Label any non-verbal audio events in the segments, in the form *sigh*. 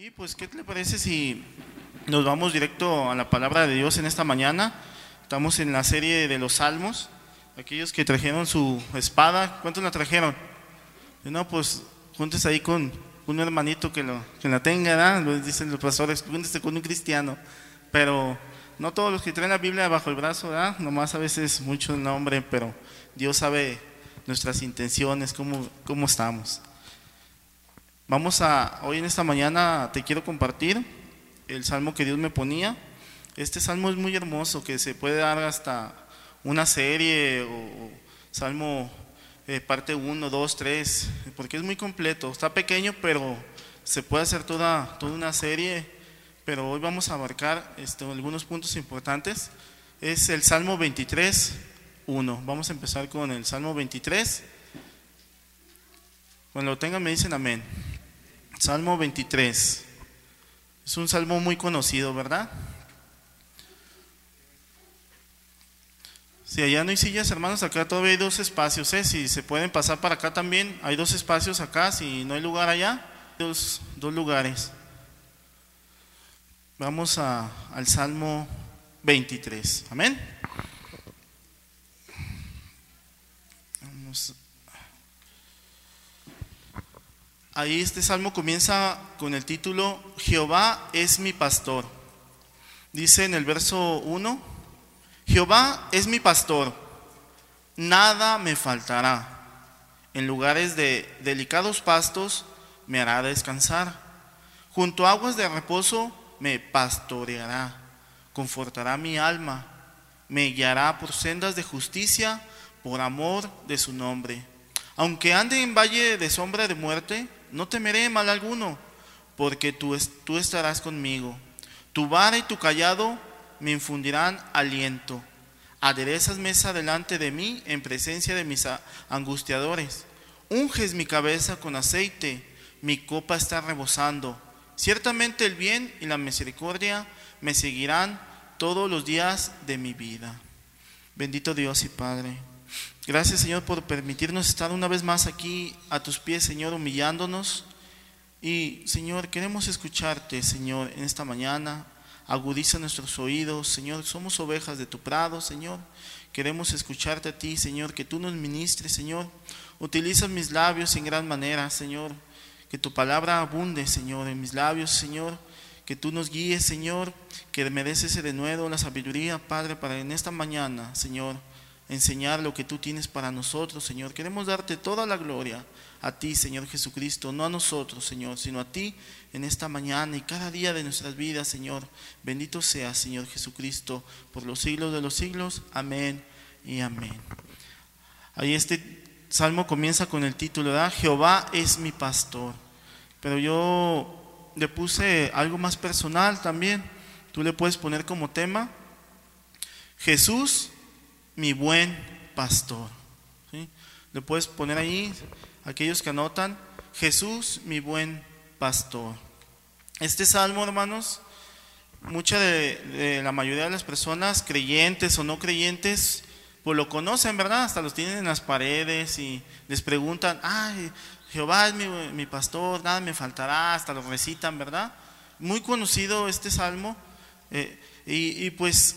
Y pues, ¿qué le parece si nos vamos directo a la palabra de Dios en esta mañana? Estamos en la serie de los salmos. Aquellos que trajeron su espada, ¿cuántos la trajeron? No, pues júntese ahí con un hermanito que, lo, que la tenga, ¿verdad? Dicen los pastores, júntese con un cristiano. Pero no todos los que traen la Biblia bajo el brazo, ¿verdad? Nomás a veces mucho el nombre, pero Dios sabe nuestras intenciones, cómo, cómo estamos. Vamos a, hoy en esta mañana te quiero compartir el salmo que Dios me ponía. Este salmo es muy hermoso, que se puede dar hasta una serie o salmo eh, parte 1, 2, 3, porque es muy completo. Está pequeño, pero se puede hacer toda, toda una serie. Pero hoy vamos a abarcar este, algunos puntos importantes. Es el salmo 23, 1. Vamos a empezar con el salmo 23. Cuando lo tengan me dicen amén. Salmo 23. Es un salmo muy conocido, ¿verdad? Si allá no hay sillas, hermanos, acá todavía hay dos espacios, ¿eh? Si se pueden pasar para acá también, hay dos espacios acá, si no hay lugar allá, dos, dos lugares. Vamos a, al Salmo 23, amén. Vamos Ahí este salmo comienza con el título Jehová es mi pastor. Dice en el verso 1, Jehová es mi pastor, nada me faltará. En lugares de delicados pastos me hará descansar. Junto a aguas de reposo me pastoreará, confortará mi alma, me guiará por sendas de justicia por amor de su nombre. Aunque ande en valle de sombra de muerte, no temeré mal alguno, porque tú, estarás conmigo. Tu vara y tu callado me infundirán aliento. Aderezas mesa delante de mí en presencia de mis angustiadores. Unges mi cabeza con aceite, mi copa está rebosando. Ciertamente el bien y la misericordia me seguirán todos los días de mi vida. Bendito Dios y Padre. Gracias Señor por permitirnos estar una vez más aquí a tus pies, Señor, humillándonos. Y Señor, queremos escucharte, Señor, en esta mañana. Agudiza nuestros oídos, Señor. Somos ovejas de tu prado, Señor. Queremos escucharte a ti, Señor, que tú nos ministres, Señor. Utiliza mis labios en gran manera, Señor. Que tu palabra abunde, Señor, en mis labios, Señor. Que tú nos guíes, Señor. Que me des ese nuevo la sabiduría, Padre, para en esta mañana, Señor enseñar lo que tú tienes para nosotros, Señor. Queremos darte toda la gloria a ti, Señor Jesucristo, no a nosotros, Señor, sino a ti en esta mañana y cada día de nuestras vidas, Señor. Bendito sea, Señor Jesucristo, por los siglos de los siglos. Amén y amén. Ahí este salmo comienza con el título, ¿verdad? Jehová es mi pastor. Pero yo le puse algo más personal también. Tú le puedes poner como tema Jesús mi buen pastor. Le puedes poner ahí, aquellos que anotan, Jesús, mi buen pastor. Este salmo, hermanos, mucha de, la mayoría de las personas, creyentes o no creyentes, pues lo conocen, ¿verdad? Hasta los tienen en las paredes y les preguntan, ay, Jehová es mi, pastor, nada me faltará, hasta lo recitan, ¿verdad? Muy conocido este salmo. Eh, y, pues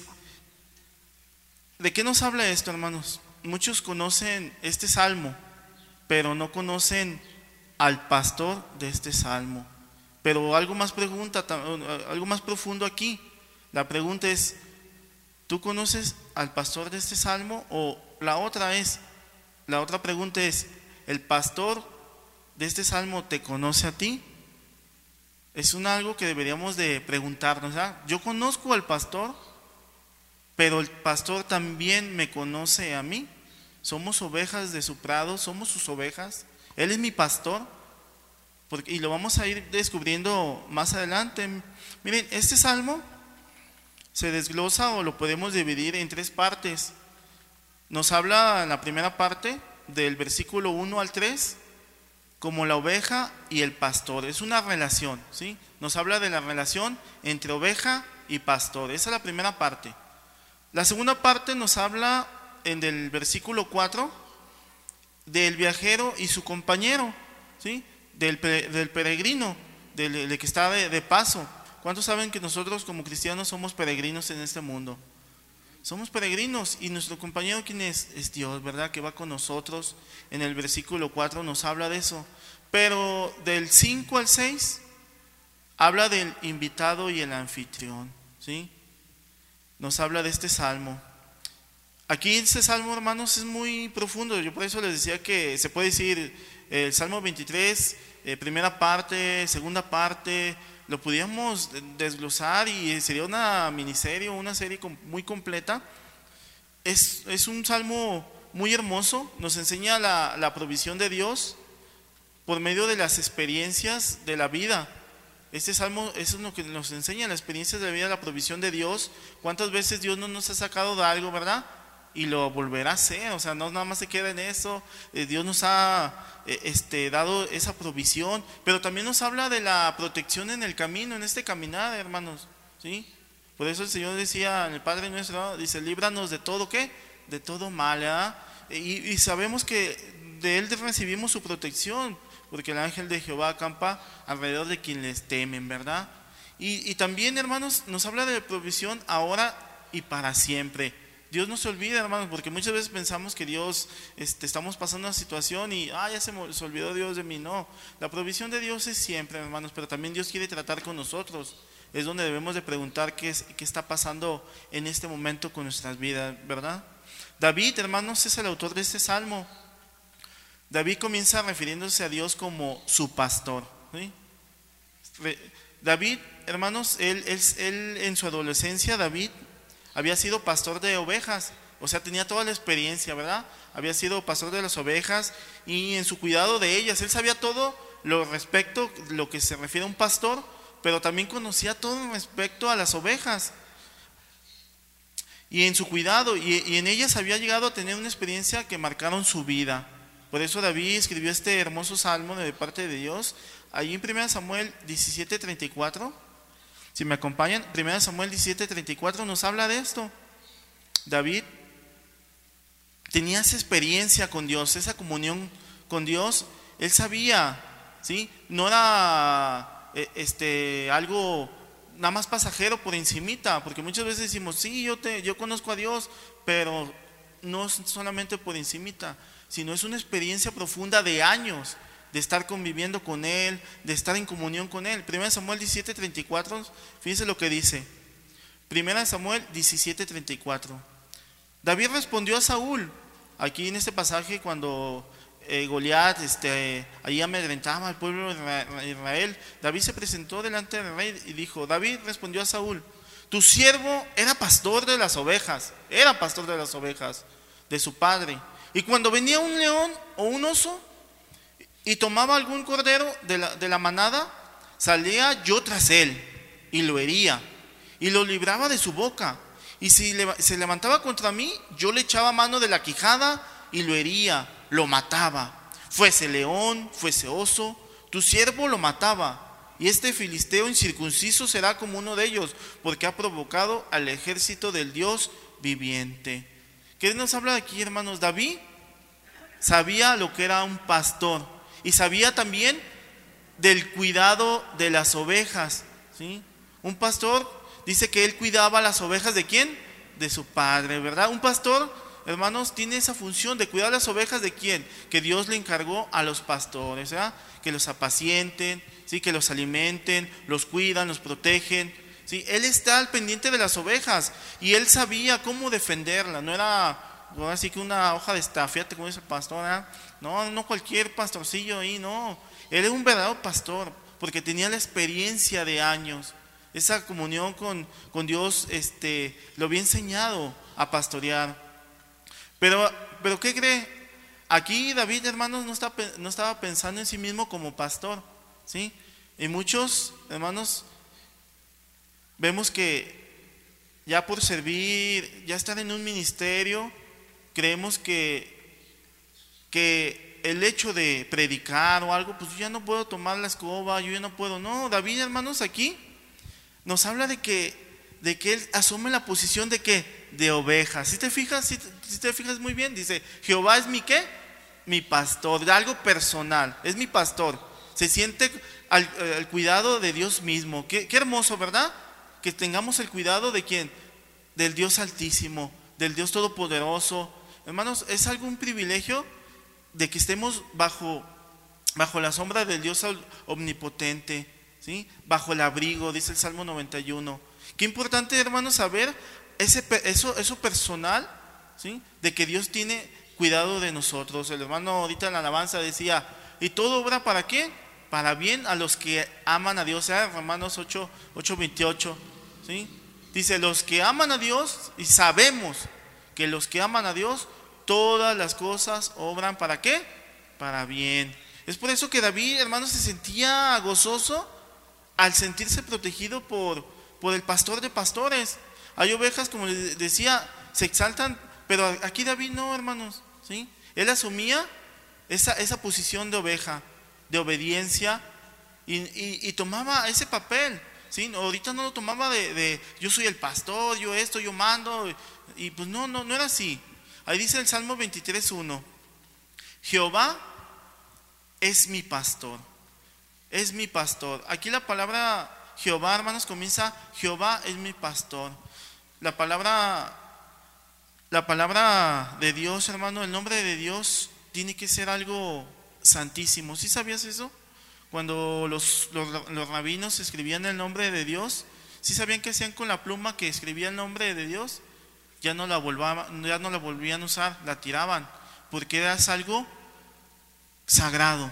¿De qué nos habla esto, hermanos? Muchos conocen este salmo, pero no conocen al pastor de este salmo. Pero algo más pregunta, algo más profundo aquí. La pregunta es, ¿tú conoces al pastor de este salmo? O la otra es, la otra pregunta es, ¿el pastor de este salmo te conoce a ti? Es un algo que deberíamos de preguntarnos. Yo conozco al pastor, pero el pastor también me conoce a mí. Somos ovejas de su prado, somos sus ovejas. Él es mi pastor. Porque, y lo vamos a ir descubriendo más adelante. Miren, este salmo se desglosa o lo podemos dividir en tres partes. Nos habla en la primera parte del versículo 1 al 3 como la oveja y el pastor. Es una relación, ¿sí? Nos habla de la relación entre oveja y pastor. Esa es la primera parte. La segunda parte nos habla en el versículo 4 del viajero y su compañero, ¿sí? del, del peregrino. de, que está de, paso. ¿Cuántos saben que nosotros como cristianos somos peregrinos en este mundo? Somos peregrinos y nuestro compañero quien es, es Dios, ¿verdad? Que va con nosotros. En el versículo 4 nos habla de eso. Pero del 5 al 6 habla del invitado y el anfitrión, ¿sí? Nos habla de este salmo. Aquí este salmo, hermanos, es muy profundo. Yo por eso les decía que se puede decir el salmo 23, eh, primera parte, segunda parte, lo pudiéramos desglosar y sería una miniserie una serie muy completa. Es, es, un salmo muy hermoso, nos enseña la provisión de Dios por medio de las experiencias de la vida. Este salmo, eso es lo que nos enseña, la experiencia de la vida, la provisión de Dios. ¿Cuántas veces Dios no nos ha sacado de algo, verdad? y lo volverá a hacer, o sea, no nada más se queda en eso, eh, Dios nos ha eh, este, dado esa provisión, pero también nos habla de la protección en el camino, en este caminar, hermanos, ¿sí? Por eso el Señor decía, el Padre nuestro, dice, líbranos de todo, ¿qué? De todo mal. Y, y sabemos que de Él recibimos su protección, porque el ángel de Jehová acampa alrededor de quien les temen, ¿verdad? Y, y también, hermanos, nos habla de provisión ahora y para siempre. Dios no se olvida, hermanos, porque muchas veces pensamos que Dios, este, estamos pasando una situación y, ah, ya se, se olvidó Dios de mí. No, la provisión de Dios es siempre, hermanos, pero también Dios quiere tratar con nosotros. Es donde debemos de preguntar qué, es, qué está pasando en este momento con nuestras vidas, ¿verdad? David, hermanos, es el autor de este salmo. David comienza refiriéndose a Dios como su pastor. David, hermanos, él, él, él en su adolescencia, David había sido pastor de ovejas, o sea, tenía toda la experiencia, ¿verdad? Había sido pastor de las ovejas y en su cuidado de ellas, él sabía todo lo respecto, lo que se refiere a un pastor, pero también conocía todo respecto a las ovejas. Y en su cuidado, y, en ellas había llegado a tener una experiencia que marcaron su vida. Por eso David escribió este hermoso salmo de parte de Dios, ahí en 1 Samuel 17:34. Si me acompañan, 1 Samuel 17:34 nos habla de esto. David tenía esa experiencia con Dios, esa comunión con Dios. Él sabía, ¿sí? No era eh, este, algo nada más pasajero por encimita, porque muchas veces decimos, sí, yo, te, yo conozco a Dios, pero no solamente por encimita, sino es una experiencia profunda de años de estar conviviendo con Él, de estar en comunión con Él. 1 Samuel 17:34, fíjense lo que dice. 1 Samuel 17:34. David respondió a Saúl, aquí en este pasaje cuando eh, Goliat este, ahí amedrentaba al pueblo de Israel, David se presentó delante del rey y dijo, David respondió a Saúl, tu siervo era pastor de las ovejas, era pastor de las ovejas de su padre. Y cuando venía un león o un oso, y tomaba algún cordero de la, de la manada, salía yo tras él y lo hería y lo libraba de su boca. Y si se levantaba contra mí, yo le echaba mano de la quijada y lo hería, lo mataba. Fuese león, fuese oso, tu siervo lo mataba. Y este filisteo incircunciso será como uno de ellos, porque ha provocado al ejército del Dios viviente. ¿Qué nos habla aquí, hermanos? David sabía lo que era un pastor y sabía también del cuidado de las ovejas. ¿sí? Un pastor dice que él cuidaba las ovejas de quién? De su padre, ¿verdad? Un pastor, hermanos, tiene esa función de cuidar las ovejas de quién? Que Dios le encargó a los pastores, ¿verdad? Que los apacienten, ¿sí? que los alimenten, los cuidan, los protegen. ¿Sí? Él está al pendiente de las ovejas y él sabía cómo defenderla, no era así que una hoja de estafiate, como dice el pastor, ¿verdad? No, no cualquier pastorcillo ahí, no. Él es un verdadero pastor, porque tenía la experiencia de años. Esa comunión con, con Dios este, lo había enseñado a pastorear. Pero, pero ¿qué cree? Aquí David, hermanos, no, está, no estaba pensando en sí mismo como pastor. ¿sí? Y muchos, hermanos, vemos que ya por servir, ya estar en un ministerio, creemos que que el hecho de predicar o algo, pues yo ya no puedo tomar la escoba, yo ya no puedo. No, David, hermanos, aquí nos habla de que, de que él asume la posición de que de ovejas. Si te fijas, si, te fijas muy bien, dice, Jehová es mi qué? Mi pastor, de algo personal, es mi pastor. Se siente al, cuidado de Dios mismo. Qué, qué hermoso, ¿verdad? Que tengamos el cuidado de quién? Del Dios altísimo, del Dios todopoderoso. Hermanos, es algún privilegio de que estemos bajo, bajo la sombra del Dios omnipotente, ¿sí? bajo el abrigo, dice el Salmo 91. Qué importante, hermanos, saber ese, eso, eso personal, ¿sí? de que Dios tiene cuidado de nosotros. El hermano ahorita en la alabanza decía, ¿y todo obra para qué? Para bien a los que aman a Dios. ¿eh? Romanos 8, 8, 28. ¿Sí? Dice, los que aman a Dios, y sabemos que los que aman a Dios, todas las cosas obran para qué? Para bien. Es por eso que David, hermano, se sentía gozoso al sentirse protegido por, por el pastor de pastores. Hay ovejas, como les decía, se exaltan, pero aquí David no, hermanos. ¿sí? Él asumía esa, esa posición de oveja, de obediencia, y, tomaba ese papel. ¿Sí? Ahorita no lo tomaba de, yo soy el pastor, yo esto, yo mando, y pues no, no, no era así. Ahí dice el Salmo 23.1, Jehová es mi pastor, es mi pastor. Aquí la palabra Jehová, hermanos, comienza, Jehová es mi pastor. La palabra, la palabra de Dios, hermano, el nombre de Dios tiene que ser algo santísimo. ¿Sí sabías eso? Cuando los, los, rabinos escribían el nombre de Dios, ¿sí sabían qué hacían con la pluma que escribía el nombre de Dios? ya no la, ya no la volvían a usar, la tiraban, porque era algo sagrado.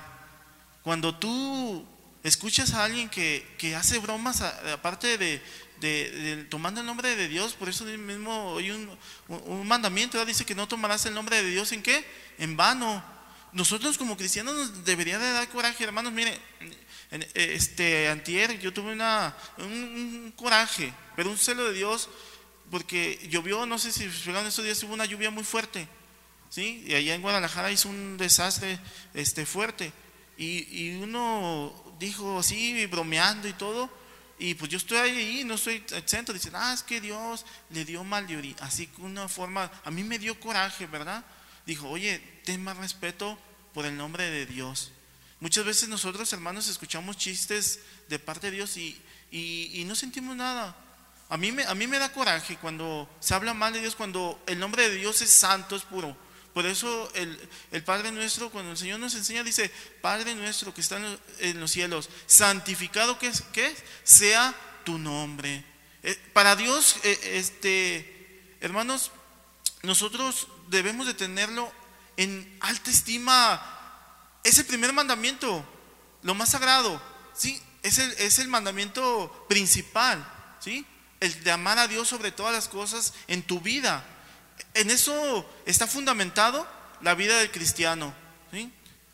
Cuando tú escuchas a alguien que, que hace bromas, aparte de, de, tomando el nombre de Dios, por eso mismo hay un, un mandamiento, dice que no tomarás el nombre de Dios en qué? En vano. Nosotros como cristianos nos debería de dar coraje, hermanos, mire, este antier yo tuve una, un coraje, pero un celo de Dios porque llovió, no sé si en estos días hubo una lluvia muy fuerte, ¿sí? Y allá en Guadalajara hizo un desastre este, fuerte. Y, uno dijo así, bromeando y todo, y pues yo estoy ahí, no estoy exento. Dicen, ah, es que Dios le dio mal de oír. Así que una forma, a mí me dio coraje, ¿verdad? Dijo, oye, ten más respeto por el nombre de Dios. Muchas veces nosotros, hermanos, escuchamos chistes de parte de Dios y, y no sentimos nada. A mí, me, a mí me da coraje cuando se habla mal de Dios, cuando el nombre de Dios es santo, es puro. Por eso el, Padre nuestro, cuando el Señor nos enseña, dice, Padre nuestro que está en los, cielos, santificado que, que sea tu nombre. Eh, para Dios, eh, este, hermanos, nosotros debemos de tenerlo en alta estima. Es el primer mandamiento, lo más sagrado, ¿sí? Es el, es el mandamiento principal, ¿sí? el de amar a Dios sobre todas las cosas en tu vida. En eso está fundamentado la vida del cristiano.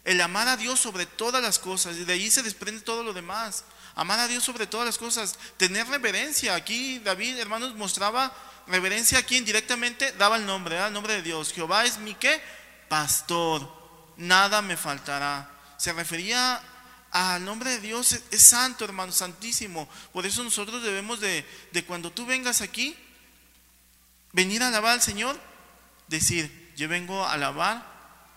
El amar a Dios sobre todas las cosas. Y de ahí se desprende todo lo demás. Amar a Dios sobre todas las cosas. Tener reverencia. Aquí David, hermanos, mostraba reverencia a quien directamente daba el nombre, el nombre de Dios. Jehová es mi qué? Pastor. Nada me faltará. Se refería al nombre de Dios es, santo, hermano, santísimo. Por eso nosotros debemos de, de cuando tú vengas aquí, venir a alabar al Señor, decir, yo vengo a alabar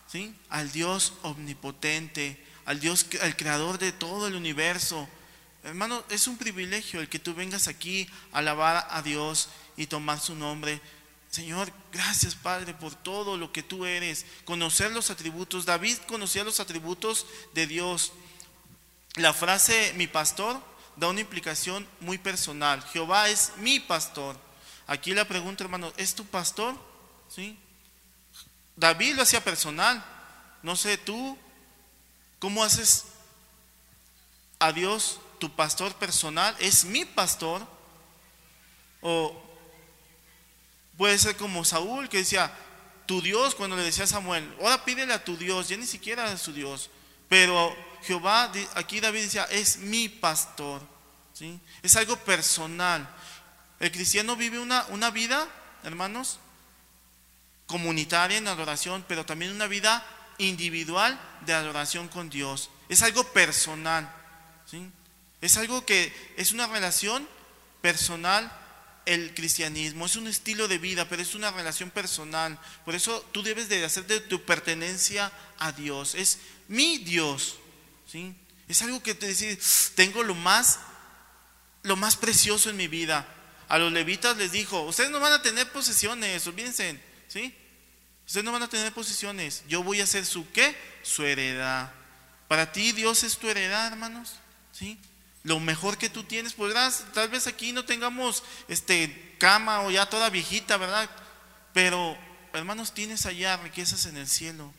¿sí? al Dios omnipotente, al Dios, al creador de todo el universo. Hermano, es un privilegio el que tú vengas aquí a alabar a Dios y tomar su nombre. Señor, gracias Padre por todo lo que tú eres, conocer los atributos. David conocía los atributos de Dios. La frase mi pastor da una implicación muy personal. Jehová es mi pastor. Aquí la pregunta, hermano, ¿es tu pastor? ¿Sí? David lo hacía personal. No sé, tú, ¿cómo haces a Dios tu pastor personal? ¿Es mi pastor? O puede ser como Saúl que decía, tu Dios, cuando le decía a Samuel, ahora pídele a tu Dios, ya ni siquiera a su Dios. Pero Jehová, aquí David decía, es mi pastor. ¿sí? Es algo personal. El cristiano vive una, una vida, hermanos, comunitaria en adoración, pero también una vida individual de adoración con Dios. Es algo personal. ¿sí? Es algo que es una relación personal el cristianismo, es un estilo de vida, pero es una relación personal. Por eso tú debes de hacer de tu pertenencia a Dios. Es mi Dios. ¿sí? Es algo que te dice, tengo lo más, lo más precioso en mi vida. A los levitas les dijo, ustedes no van a tener posesiones, olvídense, ¿sí? Ustedes no van a tener posesiones. Yo voy a ser su qué? Su heredad. Para ti Dios es tu heredad, hermanos. ¿Sí? Lo mejor que tú tienes, podrás, tal vez aquí no tengamos este cama o ya toda viejita, ¿verdad? Pero, hermanos, tienes allá riquezas en el cielo.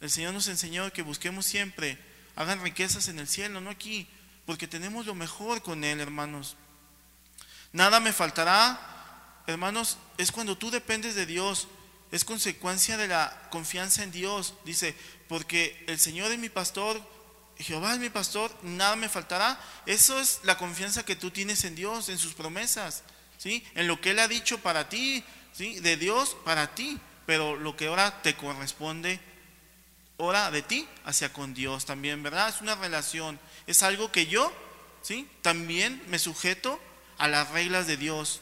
El Señor nos enseñó que busquemos siempre, hagan riquezas en el cielo, no aquí, porque tenemos lo mejor con Él, hermanos. Nada me faltará, hermanos, es cuando tú dependes de Dios es consecuencia de la confianza en Dios. Dice, porque el Señor es mi pastor, Jehová es mi pastor, nada me faltará. Eso es la confianza que tú tienes en Dios, en sus promesas, ¿sí? En lo que Él ha dicho para ti, ¿sí? De Dios para ti, pero lo que ahora te corresponde, ahora de ti hacia con Dios también, ¿verdad? Es una relación, es algo que yo, ¿sí? También me sujeto a las reglas de Dios.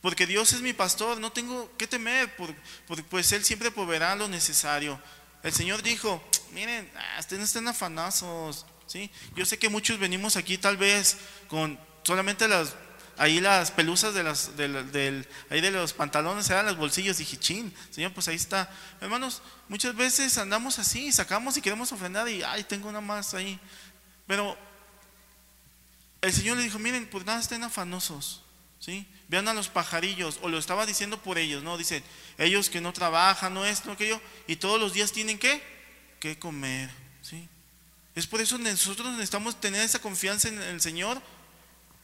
Porque Dios es mi pastor, no tengo que temer, porque pues Él siempre proveerá lo necesario. El Señor dijo, miren, ah, ustedes no estén afanosos, ¿sí? Yo sé que muchos venimos aquí tal vez con solamente las, ahí las pelusas de, las, del, ahí de los pantalones, eran los bolsillos, y chin, Señor, pues ahí está. Hermanos, muchas veces andamos así, sacamos y queremos ofrendar y, ay, tengo una más ahí. Pero el Señor le dijo, miren, pues nada, estén afanosos, ¿sí? Vean a los pajarillos, o lo estaba diciendo por ellos, ¿no? Dicen, ellos que no trabajan, no esto, aquello, y todos los días tienen que, comer, ¿sí? Es por eso nosotros necesitamos tener esa confianza en el Señor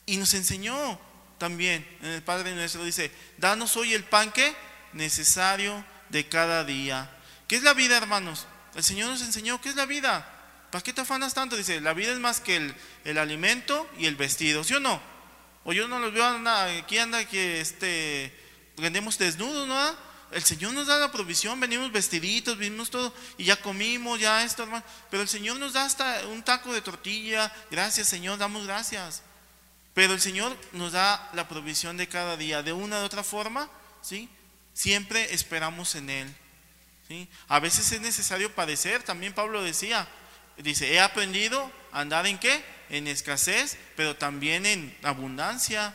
y nos enseñó también en el Padre nuestro, dice, danos hoy el pan que necesario de cada día. ¿Qué es la vida, hermanos? El Señor nos enseñó, ¿qué es la vida? ¿Para qué te afanas tanto? Dice, la vida es más que el, el alimento y el vestido, ¿sí o no? O yo no los veo, aquí anda que este, vendemos desnudos, ¿no? El Señor nos da la provisión, venimos vestiditos, venimos todo, y ya comimos, ya esto, hermano. Pero el Señor nos da hasta un taco de tortilla, gracias Señor, damos gracias. Pero el Señor nos da la provisión de cada día, de una u otra forma, ¿sí? Siempre esperamos en Él. ¿sí? A veces es necesario padecer, también Pablo decía, dice, he aprendido a andar en qué? En escasez, pero también en abundancia.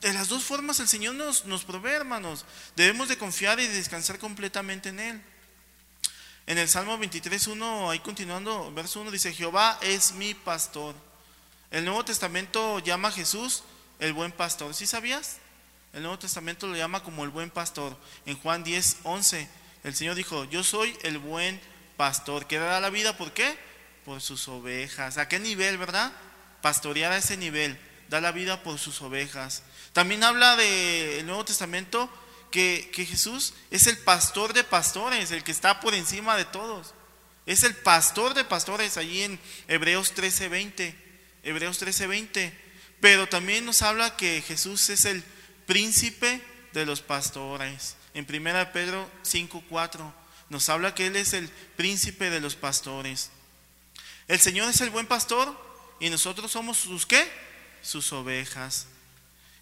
De las dos formas el Señor nos, nos provee, hermanos. Debemos de confiar y descansar completamente en Él. En el Salmo 23.1, ahí continuando, verso 1, dice, Jehová es mi pastor. El Nuevo Testamento llama a Jesús el buen pastor. ¿Sí sabías? El Nuevo Testamento lo llama como el buen pastor. En Juan 10, 11, el Señor dijo, yo soy el buen pastor que dará la vida. ¿Por qué? Por sus ovejas. ¿A qué nivel, verdad? Pastorear a ese nivel, da la vida por sus ovejas. También habla del Nuevo Testamento que, que Jesús es el pastor de pastores, el que está por encima de todos. Es el pastor de pastores allí en Hebreos 13:20. Hebreos 13:20. Pero también nos habla que Jesús es el príncipe de los pastores. En 1 Pedro 5:4 nos habla que Él es el príncipe de los pastores. El Señor es el buen pastor y nosotros somos sus qué? Sus ovejas.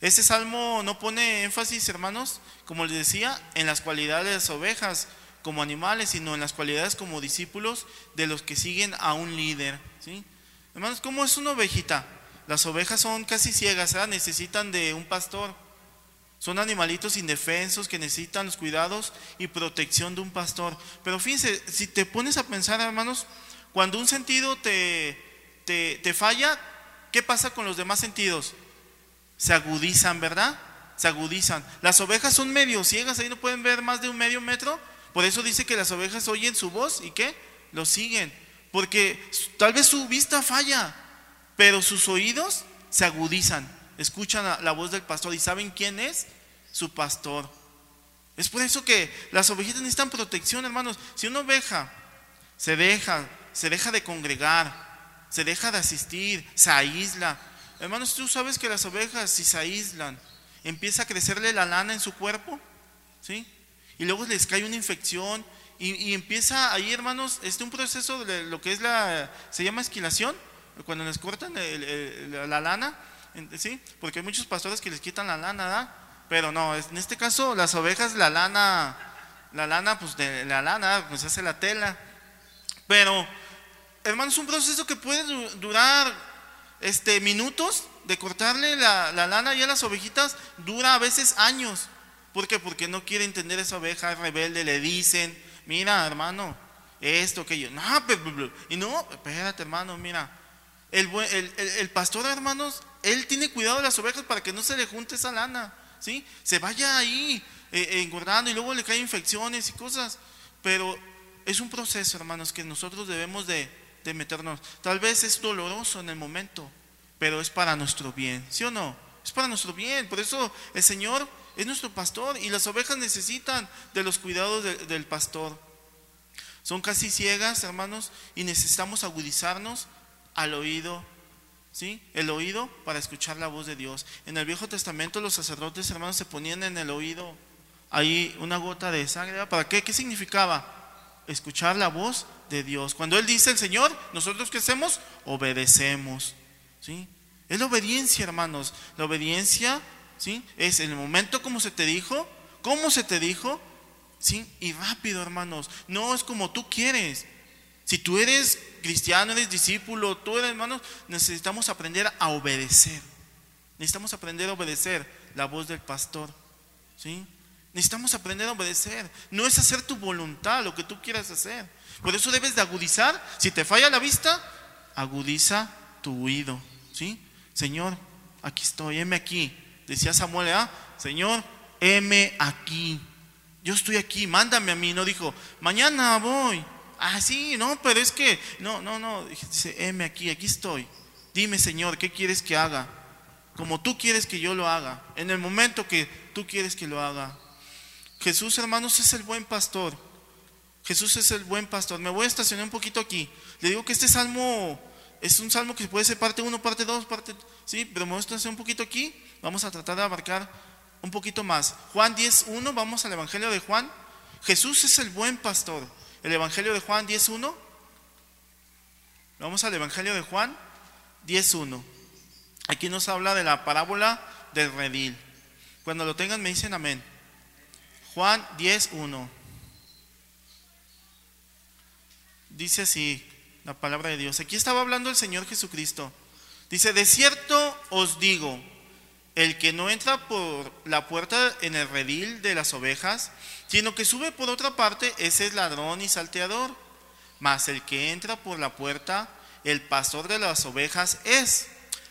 Este salmo no pone énfasis, hermanos, como les decía, en las cualidades de las ovejas como animales, sino en las cualidades como discípulos de los que siguen a un líder. ¿sí? Hermanos, ¿cómo es una ovejita? Las ovejas son casi ciegas, necesitan de un pastor. Son animalitos indefensos que necesitan los cuidados y protección de un pastor. Pero fíjense, si te pones a pensar, hermanos, cuando un sentido te, te, falla, ¿qué pasa con los demás sentidos? Se agudizan, ¿verdad? Se agudizan. Las ovejas son medio ciegas, ahí no pueden ver más de un medio metro. Por eso dice que las ovejas oyen su voz y ¿qué? Lo siguen. Porque tal vez su vista falla, pero sus oídos se agudizan. Escuchan la voz del pastor y saben quién es su pastor. Es por eso que las ovejitas necesitan protección, hermanos. Si una oveja se deja se deja de congregar, se deja de asistir, se aísla. Hermanos, tú sabes que las ovejas si se aíslan, empieza a crecerle la lana en su cuerpo, ¿sí? Y luego les cae una infección y, empieza ahí, hermanos, este un proceso de lo que es la, se llama esquilación, cuando les cortan la lana, ¿sí? Porque hay muchos pastores que les quitan la lana, ¿verdad? Pero no, en este caso las ovejas, la lana, la lana, pues de la lana, pues hace la tela. Pero hermanos, es un proceso que puede durar este, minutos de cortarle la, la lana y a las ovejitas, dura a veces años. ¿Por qué? Porque no quiere entender esa oveja rebelde, le dicen, mira hermano, esto, aquello, no, y no, espérate hermano, mira, el, el, el, pastor hermanos, él tiene cuidado de las ovejas para que no se le junte esa lana, ¿sí? Se vaya ahí eh, engordando y luego le caen infecciones y cosas, pero es un proceso hermanos que nosotros debemos de, de meternos. Tal vez es doloroso en el momento, pero es para nuestro bien, ¿sí o no? Es para nuestro bien, por eso el Señor es nuestro pastor y las ovejas necesitan de los cuidados del pastor. Son casi ciegas, hermanos, y necesitamos agudizarnos al oído, ¿sí? El oído para escuchar la voz de Dios. En el Viejo Testamento los sacerdotes, hermanos, se ponían en el oído ahí una gota de sangre. ¿Para qué? ¿Qué significaba? Escuchar la voz de Dios. Cuando Él dice el Señor, nosotros qué hacemos? Obedecemos, ¿sí? Es la obediencia, hermanos. La obediencia ¿sí? Es en el momento como se te dijo, como se te dijo, ¿sí? Y rápido, hermanos. No es como tú quieres. Si tú eres cristiano, eres discípulo, tú eres hermanos, necesitamos aprender a obedecer. Necesitamos aprender a obedecer la voz del pastor, ¿sí? Necesitamos aprender a obedecer. No es hacer tu voluntad, lo que tú quieras hacer. Por eso debes de agudizar. Si te falla la vista, agudiza tu oído, ¿sí? Señor, aquí estoy, heme aquí decía Samuel, ah, Señor, heme aquí. Yo estoy aquí, mándame a mí. No dijo, mañana voy. Ah, sí, no, pero es que, no, no, no. Dice, heme aquí, aquí estoy. Dime, Señor, ¿qué quieres que haga? Como tú quieres que yo lo haga, en el momento que tú quieres que lo haga. Jesús, hermanos, es el buen pastor. Jesús es el buen pastor. Me voy a estacionar un poquito aquí. Le digo que este salmo es un salmo que puede ser parte 1, parte 2, parte... Sí, pero me voy a estacionar un poquito aquí Vamos a tratar de abarcar un poquito más. Juan 10.1, vamos al Evangelio de Juan. Jesús es el buen pastor. El Evangelio de Juan 10.1. Vamos al Evangelio de Juan 10.1. Aquí nos habla de la parábola del redil. Cuando lo tengan me dicen amén. Juan 10.1. Dice así la palabra de Dios. Aquí estaba hablando el Señor Jesucristo. Dice, de cierto os digo, el que no entra por la puerta en el redil de las ovejas, sino que sube por otra parte, ese es ladrón y salteador. Mas el que entra por la puerta, el pastor de las ovejas es.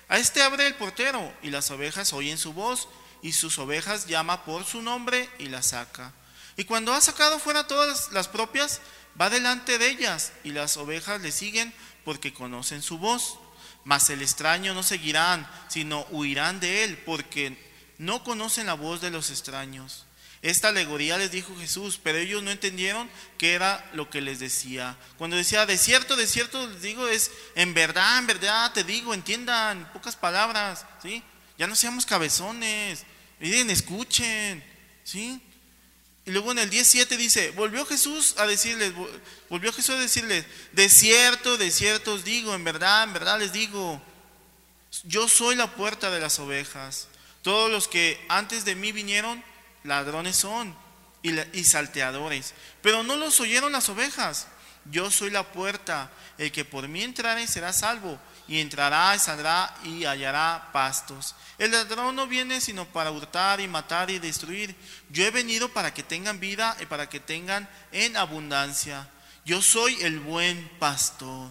A este abre el portero, y las ovejas oyen su voz, y sus ovejas llama por su nombre y las saca. Y cuando ha sacado fuera todas las propias, va delante de ellas, y las ovejas le siguen porque conocen su voz. Mas el extraño no seguirán, sino huirán de él, porque no conocen la voz de los extraños. Esta alegoría les dijo Jesús, pero ellos no entendieron qué era lo que les decía. Cuando decía, de cierto, de cierto, les digo, es en verdad, en verdad, te digo, entiendan, pocas palabras, ¿sí? Ya no seamos cabezones, miren, escuchen, ¿sí? Y luego en el 17 dice, volvió Jesús a decirles, volvió Jesús a decirles, de cierto, de cierto os digo, en verdad, en verdad les digo, yo soy la puerta de las ovejas. Todos los que antes de mí vinieron, ladrones son y, y salteadores, pero no los oyeron las ovejas. Yo soy la puerta, el que por mí entrare será salvo y entrará y saldrá y hallará pastos. El ladrón no viene sino para hurtar y matar y destruir. Yo he venido para que tengan vida y para que tengan en abundancia. Yo soy el buen pastor.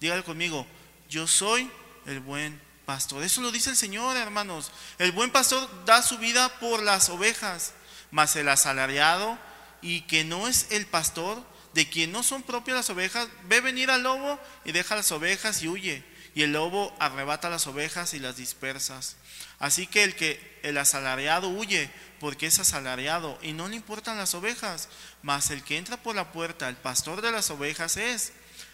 Dígale conmigo, yo soy el buen pastor. Eso lo dice el Señor, hermanos. El buen pastor da su vida por las ovejas, mas el asalariado y que no es el pastor, de quien no son propias las ovejas, ve venir al lobo y deja las ovejas y huye y el lobo arrebata las ovejas y las dispersas. Así que el que el asalariado huye porque es asalariado y no le importan las ovejas, mas el que entra por la puerta, el pastor de las ovejas es.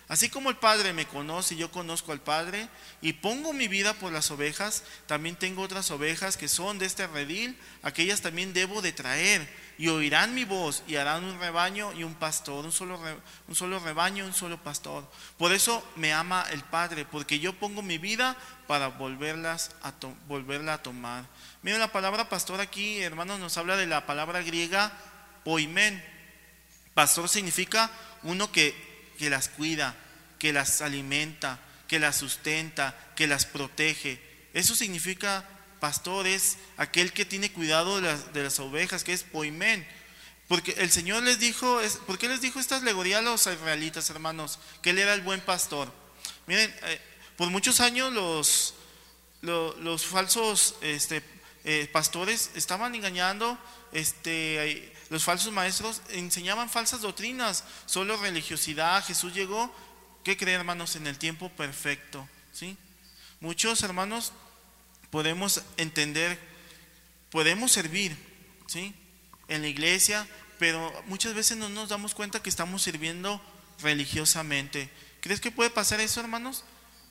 Así como el Padre me conoce y yo conozco al Padre y pongo mi vida por las ovejas, también tengo otras ovejas que son de este redil, aquellas también debo de traer y oirán mi voz y harán un rebaño y un pastor, un solo, un solo rebaño, un solo pastor. Por eso me ama el Padre, porque yo pongo mi vida para volverlas a volverla a tomar. Miren la palabra pastor aquí, hermanos, nos habla de la palabra griega poimen. Pastor significa uno que, que las cuida, que las alimenta, que las sustenta, que las protege. Eso significa pastor, es aquel que tiene cuidado de las, de las ovejas, que es poimén. Porque el Señor les dijo, ¿por qué les dijo esta alegoría a los israelitas, hermanos? Que Él era el buen pastor. Miren, eh, por muchos años los, los, falsos este, eh, pastores estaban engañando, este, los falsos maestros enseñaban falsas doctrinas, solo religiosidad. Jesús llegó, ¿qué creen hermanos? En el tiempo perfecto. ¿sí? Muchos hermanos podemos entender, podemos servir ¿sí? en la iglesia, pero muchas veces no nos damos cuenta que estamos sirviendo religiosamente. ¿Crees que puede pasar eso, hermanos?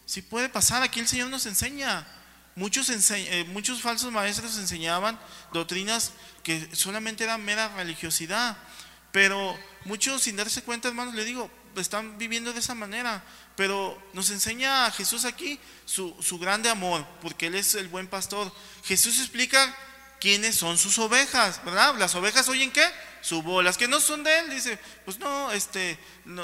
Sí puede pasar, aquí el Señor nos enseña. Muchos, eh, muchos falsos maestros enseñaban doctrinas que solamente eran mera religiosidad, pero muchos sin darse cuenta, hermanos, le digo, están viviendo de esa manera, pero nos enseña a Jesús aquí su, su grande amor, porque Él es el buen pastor. Jesús explica quiénes son sus ovejas, ¿verdad? Las ovejas oyen qué? Su voz. Las que no son de él, dice, pues no, este,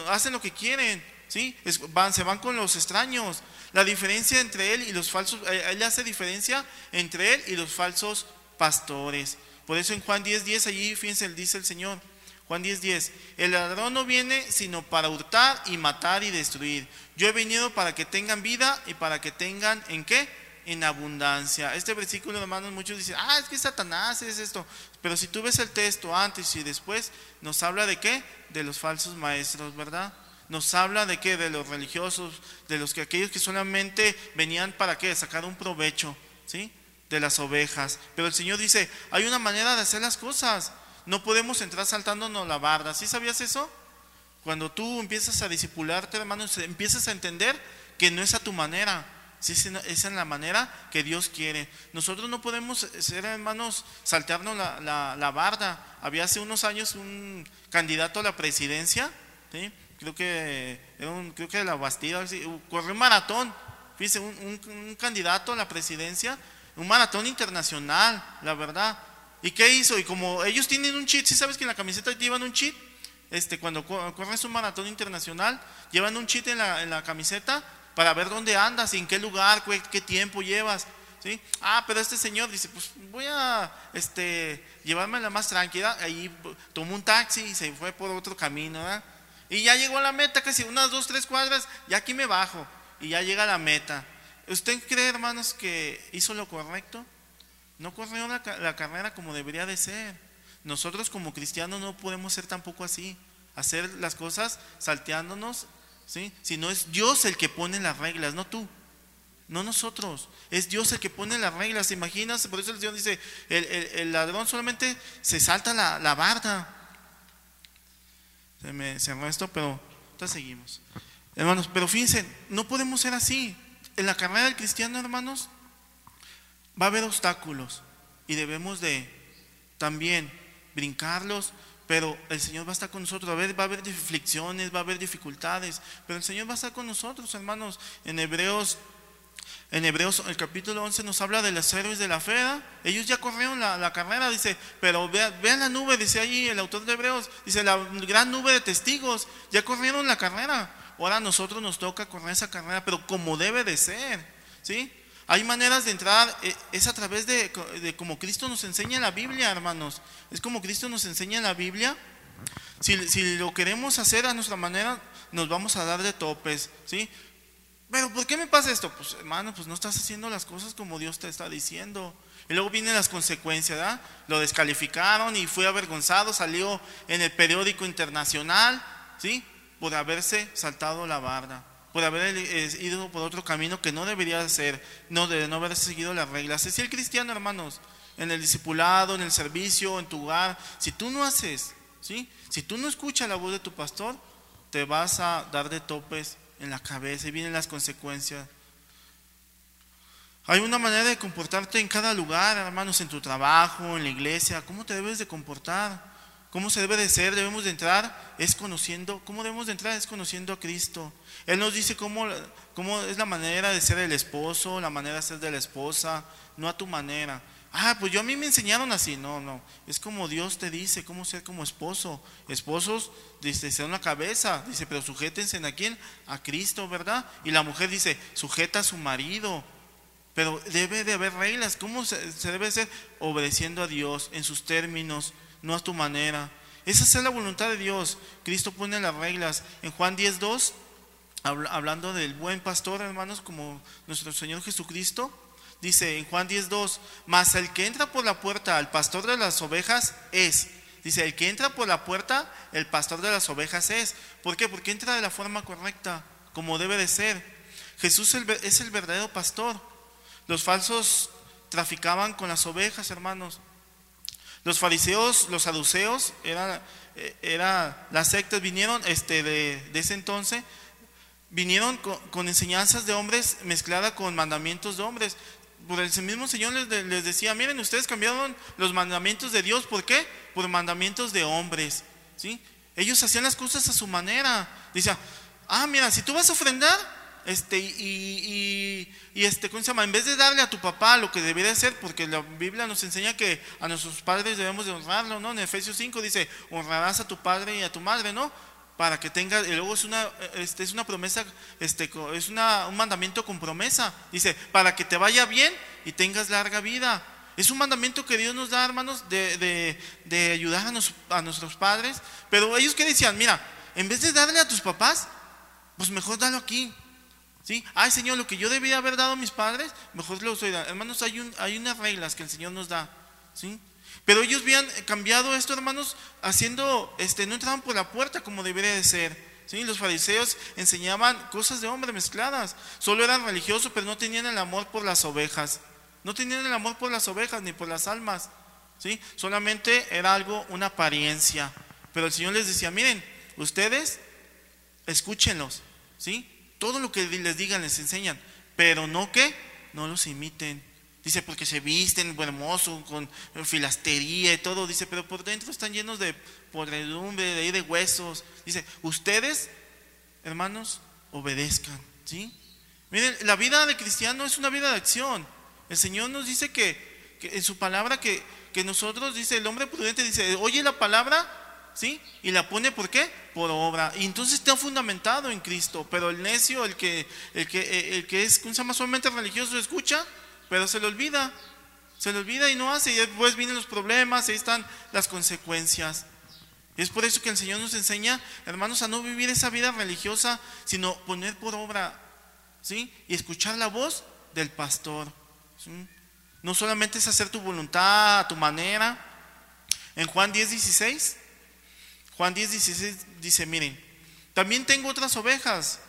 hacen lo que quieren, ¿sí? van, se van con los extraños. La diferencia entre él y los falsos, eh, él hace diferencia entre él y los falsos pastores. Por eso en Juan 10, 10, allí, fíjense, dice el Señor, Juan 10, 10, el ladrón no viene sino para hurtar y matar y destruir. Yo he venido para que tengan vida y para que tengan, ¿en qué? en abundancia. Este versículo, hermanos, muchos dicen, ah, es que Satanás es esto. Pero si tú ves el texto antes y después, nos habla de qué? De los falsos maestros, ¿verdad? Nos habla de qué? De los religiosos, de los que aquellos que solamente venían para qué? Sacar un provecho, ¿sí? De las ovejas. Pero el Señor dice, hay una manera de hacer las cosas. No podemos entrar saltándonos la barda. ¿Sí sabías eso? Cuando tú empiezas a disipularte, hermanos, empiezas a entender que no es a tu manera esa es la manera que Dios quiere. Nosotros no podemos ser hermanos, saltearnos la, la, barda. Había hace unos años un candidato a la presidencia, creo que era un, creo que de la Bastida, corrió un maratón, fíjese, un, un, candidato a la presidencia, un maratón internacional, la verdad. ¿Y qué hizo? Y como ellos tienen un cheat, ¿sí sabes que en la camiseta llevan un cheat? Este, cuando corres un maratón internacional, llevan un cheat en la, camiseta para ver dónde andas, en qué lugar, qué, tiempo llevas. ¿sí? Ah, pero este señor dice, pues voy a este, llevarme la más tranquila. Ahí tomó un taxi y se fue por otro camino. Y ya llegó a la meta, casi unas dos, tres cuadras, y aquí me bajo. Y ya llega a la meta. ¿Usted cree, hermanos, que hizo lo correcto? No corrió la, carrera como debería de ser. Nosotros como cristianos no podemos ser tampoco así. Hacer las cosas salteándonos ¿sí? Si no es Dios el que pone las reglas, no tú. No nosotros, es Dios el que pone las reglas. Imaginas, por eso el Señor dice: el, ladrón solamente se salta la, la barda. Se me cerró esto, pero seguimos. Hermanos, pero fíjense, no podemos ser así. En la carrera del cristiano, hermanos, va a haber obstáculos y debemos de también brincarlos, pero el Señor va a estar con nosotros. A ver, va a haber aflicciones, va a haber dificultades, pero el Señor va a estar con nosotros, hermanos. En Hebreos, en Hebreos, el capítulo 11 nos habla de los héroes de la fe. Ellos ya corrieron la, carrera, dice, pero vean, la nube, dice allí el autor de Hebreos, dice, la gran nube de testigos, ya corrieron la carrera. Ahora a nosotros nos toca correr esa carrera, pero como debe de ser, ¿sí? Hay maneras de entrar, eh, es a través de, como Cristo nos enseña en la Biblia, hermanos. Es como Cristo nos enseña en la Biblia. Si, lo queremos hacer a nuestra manera, nos vamos a dar de topes, ¿sí? Pero ¿por qué me pasa esto? Pues hermano, pues no estás haciendo las cosas como Dios te está diciendo. Y luego vienen las consecuencias, ¿verdad? Lo descalificaron y fue avergonzado, salió en el periódico internacional, ¿sí? Por haberse saltado la barda por haber eh, ido por otro camino que no debería ser, no de no haber seguido las reglas. Es el cristiano, hermanos, en el discipulado, en el servicio, en tu hogar, si tú no haces, ¿sí? Si tú no escuchas la voz de tu pastor, te vas a dar de topes en la cabeza y vienen las consecuencias. Hay una manera de comportarte en cada lugar, hermanos, en tu trabajo, en la iglesia, cómo te debes de comportar. ¿Cómo se debe de ser? Debemos de entrar, es conociendo, ¿cómo debemos de entrar? Es conociendo a Cristo. Él nos dice cómo, cómo es la manera de ser el esposo, la manera de ser de la esposa, no a tu manera. Ah, pues yo a mí me enseñaron así. No, no. Es como Dios te dice cómo ser como esposo. Esposos, dice, ser una cabeza. Dice, pero sujétense a quién? A Cristo, ¿verdad? Y la mujer dice, sujeta a su marido. Pero debe de haber reglas. ¿Cómo se, se debe ser? Obedeciendo a Dios en sus términos no a tu manera. Esa es la voluntad de Dios. Cristo pone las reglas. En Juan 10.2, hablando del buen pastor, hermanos, como nuestro Señor Jesucristo, dice en Juan 10.2, mas el que entra por la puerta al pastor de las ovejas es. Dice, el que entra por la puerta, el pastor de las ovejas es. ¿Por qué? Porque entra de la forma correcta, como debe de ser. Jesús es el verdadero pastor. Los falsos traficaban con las ovejas, hermanos. Los fariseos, los saduceos, era, eh, era, las sectas vinieron este, de, ese entonces, vinieron con, enseñanzas de hombres mezclada con mandamientos de hombres. Por el mismo Señor les, les, decía, miren, ustedes cambiaron los mandamientos de Dios, ¿por qué? Por mandamientos de hombres, ¿sí? Ellos hacían las cosas a su manera. Dice, ah, mira, si tú vas a ofrendar, este, y, y, este, ¿cómo se llama? En vez de darle a tu papá lo que debería ser, porque la Biblia nos enseña que a nuestros padres debemos de honrarlo, ¿no? En Efesios 5 dice, honrarás a tu padre y a tu madre, ¿no? Para que tenga, y luego es una, este, es una promesa, este, es una, un mandamiento con promesa. Dice, para que te vaya bien y tengas larga vida. Es un mandamiento que Dios nos da, hermanos, de, de, ayudar a, a nuestros padres. Pero ellos que decían, mira, en vez de darle a tus papás, pues mejor dalo aquí. ¿Sí? Ay, Señor, lo que yo debía haber dado a mis padres, mejor lo estoy. Hermanos, hay, un, hay unas reglas que el Señor nos da. ¿Sí? Pero ellos habían cambiado esto, hermanos, haciendo, este, no entraban por la puerta como debería de ser. ¿Sí? Los fariseos enseñaban cosas de hombre mezcladas. Solo eran religiosos, pero no tenían el amor por las ovejas. No tenían el amor por las ovejas ni por las almas. ¿Sí? Solamente era algo, una apariencia. Pero el Señor les decía, miren, ustedes escúchenlos. ¿Sí? Todo lo que les digan les enseñan, pero no que no los imiten. Dice, porque se visten hermoso, con filastería y todo. Dice, pero por dentro están llenos de podredumbre, de, de huesos. Dice, ustedes, hermanos, obedezcan. ¿sí? Miren, la vida de cristiano es una vida de acción. El Señor nos dice que, que en su palabra que, que nosotros, dice el hombre prudente, dice, oye la palabra ¿sí? Y la pone por qué? Por obra. Y entonces está fundamentado en Cristo. Pero el necio, el que, el que, el que es, ¿cómo se llama? Solamente religioso, escucha, pero se le olvida. Se le olvida y no hace. Y después vienen los problemas, ahí están las consecuencias. Y es por eso que el Señor nos enseña, hermanos, a no vivir esa vida religiosa, sino poner por obra, ¿sí? Y escuchar la voz del pastor. No solamente es hacer tu voluntad a tu manera. En Juan 10, 16 Juan 10, 16 dice, miren, también tengo otras ovejas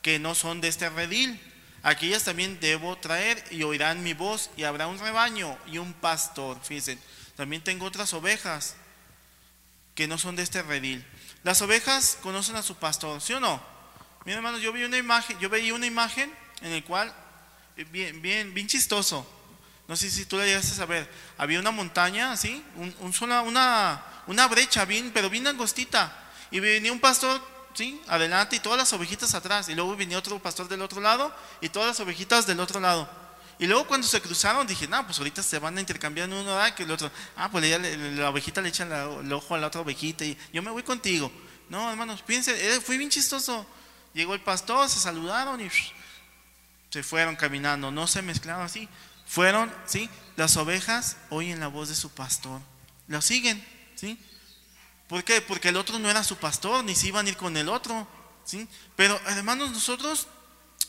que no son de este redil. Aquellas también debo traer y oirán mi voz y habrá un rebaño y un pastor. Fíjense, también tengo otras ovejas que no son de este redil. Las ovejas conocen a su pastor, ¿sí o no? Miren hermanos, yo vi una imagen, yo veía una imagen en el cual, eh, bien, bien, bien chistoso. No sé si tú la llegaste a saber. Había una montaña así, un, un sola, una, una brecha bien, pero bien angostita. Y venía un pastor, ¿sí? Adelante y todas las ovejitas atrás. Y luego venía otro pastor del otro lado y todas las ovejitas del otro lado. Y luego cuando se cruzaron dije, no, pues ahorita se van a intercambiar uno ¿verdad? que el otro. Ah, pues la, ovejita le echan el ojo a la otra ovejita y yo me voy contigo. No, hermanos, piensen, eh, fue bien chistoso. Llegó el pastor, se saludaron y se fueron caminando. No se mezclaron así. Fueron, ¿sí? Las ovejas oyen la voz de su pastor. Lo siguen. ¿Sí? ¿Por qué? Porque el otro no era su pastor, ni se iban a ir con el otro. ¿sí? Pero hermanos, nosotros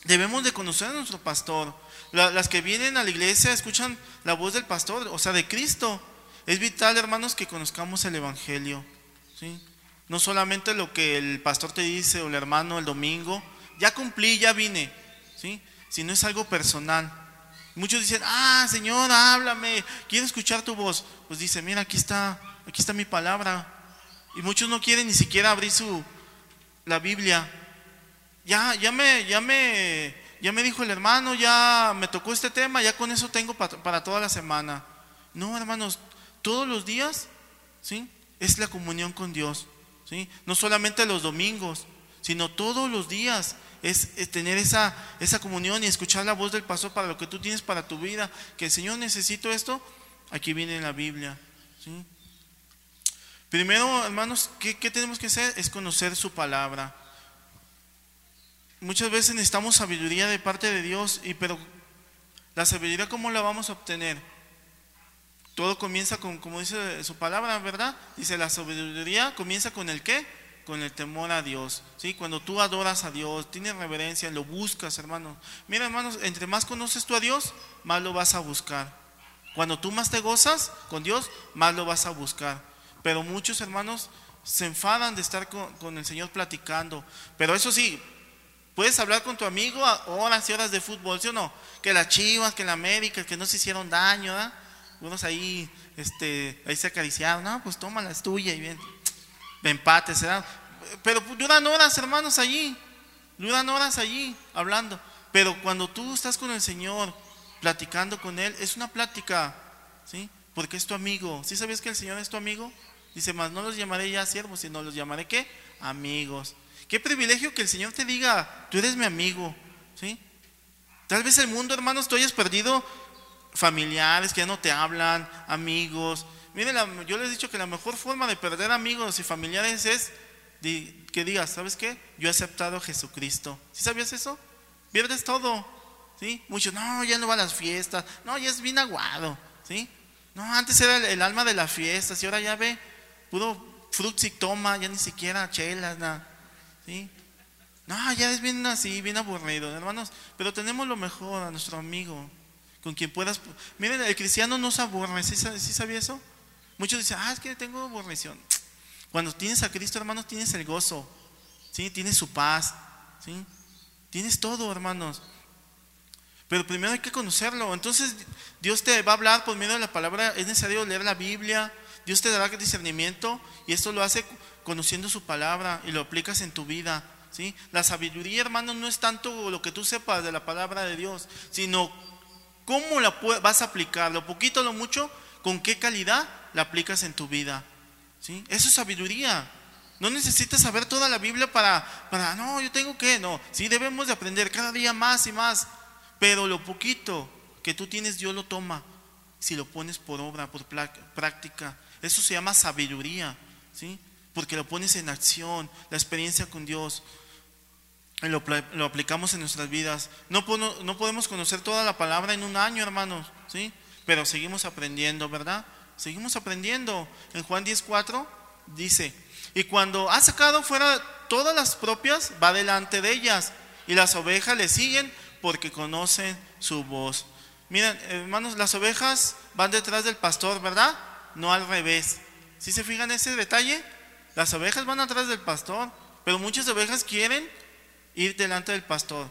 debemos de conocer a nuestro pastor. las que vienen a la iglesia escuchan la voz del pastor, o sea, de Cristo. Es vital, hermanos, que conozcamos el Evangelio. ¿sí? No solamente lo que el pastor te dice o el hermano el domingo, ya cumplí, ya vine, ¿sí? sino es algo personal. Muchos dicen, ah, Señor, háblame, quiero escuchar tu voz. Pues dice, mira, aquí está aquí está mi palabra. Y muchos no quieren ni siquiera abrir su la Biblia. Ya, ya me, ya me, ya me dijo el hermano, ya me tocó este tema, ya con eso tengo para, toda la semana. No, hermanos, todos los días, ¿sí? es la comunión con Dios. ¿sí? No solamente los domingos, sino todos los días. Es, tener esa, esa comunión y escuchar la voz del pastor para lo que tú tienes para tu vida. Que el Señor necesito esto, aquí viene la Biblia. Primero, hermanos, ¿qué, ¿qué tenemos que hacer? Es conocer su palabra. Muchas veces necesitamos sabiduría de parte de Dios, y, pero la sabiduría, ¿cómo la vamos a obtener? Todo comienza con, como dice su palabra, ¿verdad? Dice, la sabiduría comienza con el qué? Con el temor a Dios. ¿sí? Cuando tú adoras a Dios, tienes reverencia, lo buscas, hermanos. Mira, hermanos, entre más conoces tú a Dios, más lo vas a buscar. Cuando tú más te gozas con Dios, más lo vas a buscar. Pero muchos hermanos se enfadan de estar con, el Señor platicando. Pero eso sí, Puedes hablar con tu amigo a horas y horas de fútbol, ¿sí o no? Que las chivas, que la América, que no se hicieron daño, ¿verdad? Unos ahí, este, ahí se acariciaron, no, pues toma la tuya y bien, empate, ¿verdad? Pero duran horas, hermanos, allí, duran horas allí hablando. Pero cuando tú estás con el Señor, platicando con Él, es una plática, ¿sí? Porque es tu amigo. ¿Sí sabías que el Señor es tu amigo? Dice, más no los llamaré ya siervos, sino los llamaré qué? Amigos. Qué privilegio que el Señor te diga, tú eres mi amigo, ¿sí? Tal vez el mundo, hermanos, tú hayas perdido familiares que ya no te hablan, amigos. Miren, yo les he dicho que la mejor forma de perder amigos y familiares es que digas, ¿sabes qué? Yo he aceptado a Jesucristo. ¿Sí sabías eso? Pierdes todo, ¿sí? Muchos, no, ya no va a las fiestas, no, ya es bien aguado, ¿sí? No, antes era el, alma de las fiestas y ahora ya ve, puro y toma, ya ni siquiera chelas, nada. ¿Sí? No, ya es bien así, bien aburrido, hermanos. Pero tenemos lo mejor a nuestro amigo, con quien puedas. Miren, el cristiano no se aburre, ¿sí, sabía eso? Muchos dicen, ah, es que tengo aburrición. Cuando tienes a Cristo, hermanos, tienes el gozo, ¿sí? Tienes su paz, ¿sí? Tienes todo, hermanos. Pero primero hay que conocerlo. Entonces, Dios te va a hablar por medio de la palabra. Es necesario leer la Biblia. Dios te dará discernimiento y esto lo hace conociendo su palabra y lo aplicas en tu vida. ¿sí? La sabiduría, hermano, no es tanto lo que tú sepas de la palabra de Dios, sino cómo la vas a aplicar, lo poquito, lo mucho, con qué calidad la aplicas en tu vida. ¿sí? Eso es sabiduría. No necesitas saber toda la Biblia para, para, no, yo tengo que, no. Sí, debemos de aprender cada día más y más, pero lo poquito que tú tienes, Dios lo toma si lo pones por obra, por práctica. Eso se llama sabiduría, ¿sí? porque lo pones en acción, la experiencia con Dios. Y lo, aplicamos en nuestras vidas. No, no, podemos conocer toda la palabra en un año, hermanos, ¿sí? Pero seguimos aprendiendo, ¿verdad? Seguimos aprendiendo. En Juan 10:4 dice, y cuando ha sacado fuera todas las propias, va delante de ellas, y las ovejas le siguen porque conocen su voz. Miren, hermanos, las ovejas van detrás del pastor, ¿verdad? No al revés. ¿Sí se fijan ese detalle? Las ovejas van atrás del pastor, pero muchas ovejas quieren ir delante del pastor.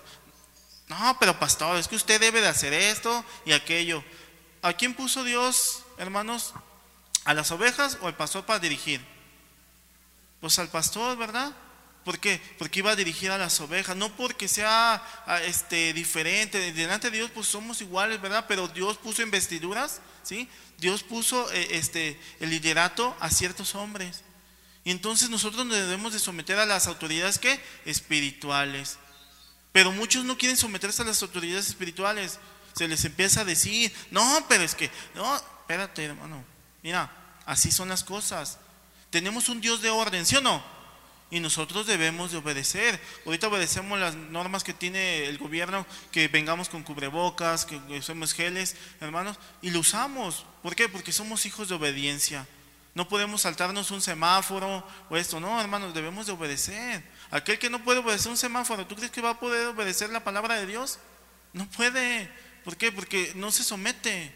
No, pero pastor, es que usted debe de hacer esto y aquello. ¿A quién puso Dios, hermanos? ¿A las ovejas o al pastor para dirigir? Pues al pastor, ¿verdad? ¿Por qué? Porque iba a dirigir a las ovejas, no porque sea ah, este, diferente. Delante de Dios, pues somos iguales, ¿verdad? Pero Dios puso investiduras, ¿sí? Dios puso eh, este, el liderato a ciertos hombres. Y entonces nosotros nos debemos de someter a las autoridades espirituales. Pero muchos no quieren someterse a las autoridades espirituales. Se les empieza a decir, no, pero es que, no, espérate, hermano. Mira, así son las cosas. Tenemos un Dios de orden, ¿sí o no? Y nosotros debemos de obedecer. Ahorita obedecemos las normas que tiene el gobierno, que vengamos con cubrebocas, que usemos geles, hermanos, y lo usamos. ¿Por qué? Porque somos hijos de obediencia. No podemos saltarnos un semáforo o esto, no, hermanos, debemos de obedecer. Aquel que no puede obedecer un semáforo, ¿tú crees que va a poder obedecer la palabra de Dios? No puede. ¿Por qué? Porque no se somete.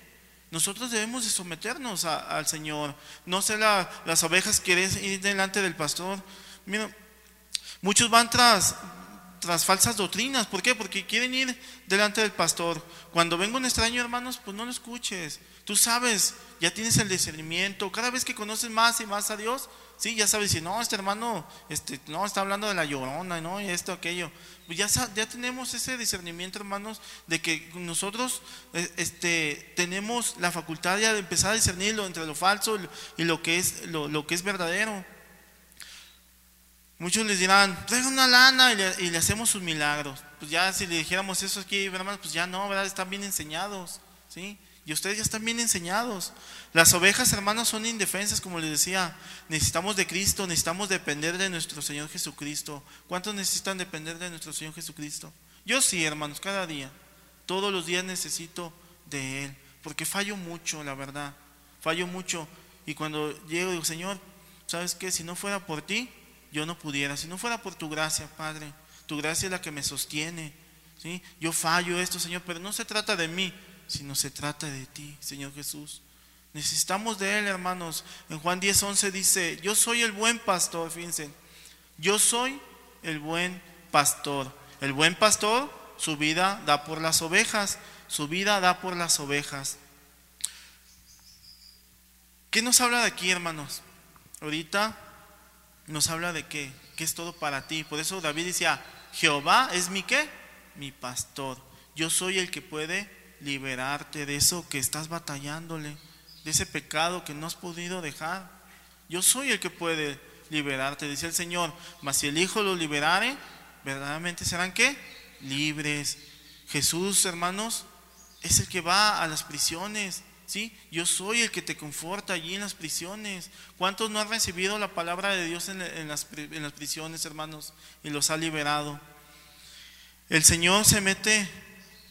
Nosotros debemos de someternos al Señor. No sé las ovejas quieren ir delante del pastor. Mira, muchos van tras, tras falsas doctrinas. ¿Por qué? Porque quieren ir delante del pastor. Cuando venga un extraño, hermanos, pues no lo escuches. Tú sabes, ya tienes el discernimiento. Cada vez que conoces más y más a Dios, sí, ya sabes si no, este hermano, este, no, está hablando de la llorona, ¿no? Y esto, aquello. Pues ya, ya tenemos ese discernimiento, hermanos, de que nosotros eh, este, tenemos la facultad ya de empezar a discernirlo entre lo falso y lo que es, lo, lo que es verdadero. Muchos les dirán, traigan una lana y le, hacemos sus milagros. Pues ya si le dijéramos eso aquí, hermanos, pues ya no, ¿verdad? Están bien enseñados, ¿sí? Y ustedes ya están bien enseñados. Las ovejas, hermanos, son indefensas, como les decía. Necesitamos de Cristo, necesitamos depender de nuestro Señor Jesucristo. ¿Cuántos necesitan depender de nuestro Señor Jesucristo? Yo sí, hermanos, cada día. Todos los días necesito de Él. Porque fallo mucho, la verdad. Fallo mucho. Y cuando llego, digo, Señor, ¿sabes qué? Si no fuera por ti, yo no pudiera. Si no fuera por tu gracia, Padre, tu gracia es la que me sostiene. ¿sí? Yo fallo esto, Señor, pero no se trata de mí, sino se trata de ti, Señor Jesús. Necesitamos de Él, hermanos. En Juan 10, 11 dice, yo soy el buen pastor, fíjense, yo soy el buen pastor. El buen pastor, su vida da por las ovejas, su vida da por las ovejas. ¿Qué nos habla de aquí, hermanos? Ahorita nos habla de que, que es todo para ti. Por eso David decía, Jehová es mi qué? Mi pastor. Yo soy el que puede liberarte de eso que estás batallándole, de ese pecado que no has podido dejar. Yo soy el que puede liberarte, dice el Señor. Mas si el Hijo lo liberare, verdaderamente serán qué? Libres. Jesús, hermanos, es el que va a las prisiones, ¿sí? Yo soy el que te conforta allí en las prisiones. ¿Cuántos no han recibido la palabra de Dios en, las, prisiones, hermanos? Y los ha liberado. El Señor se mete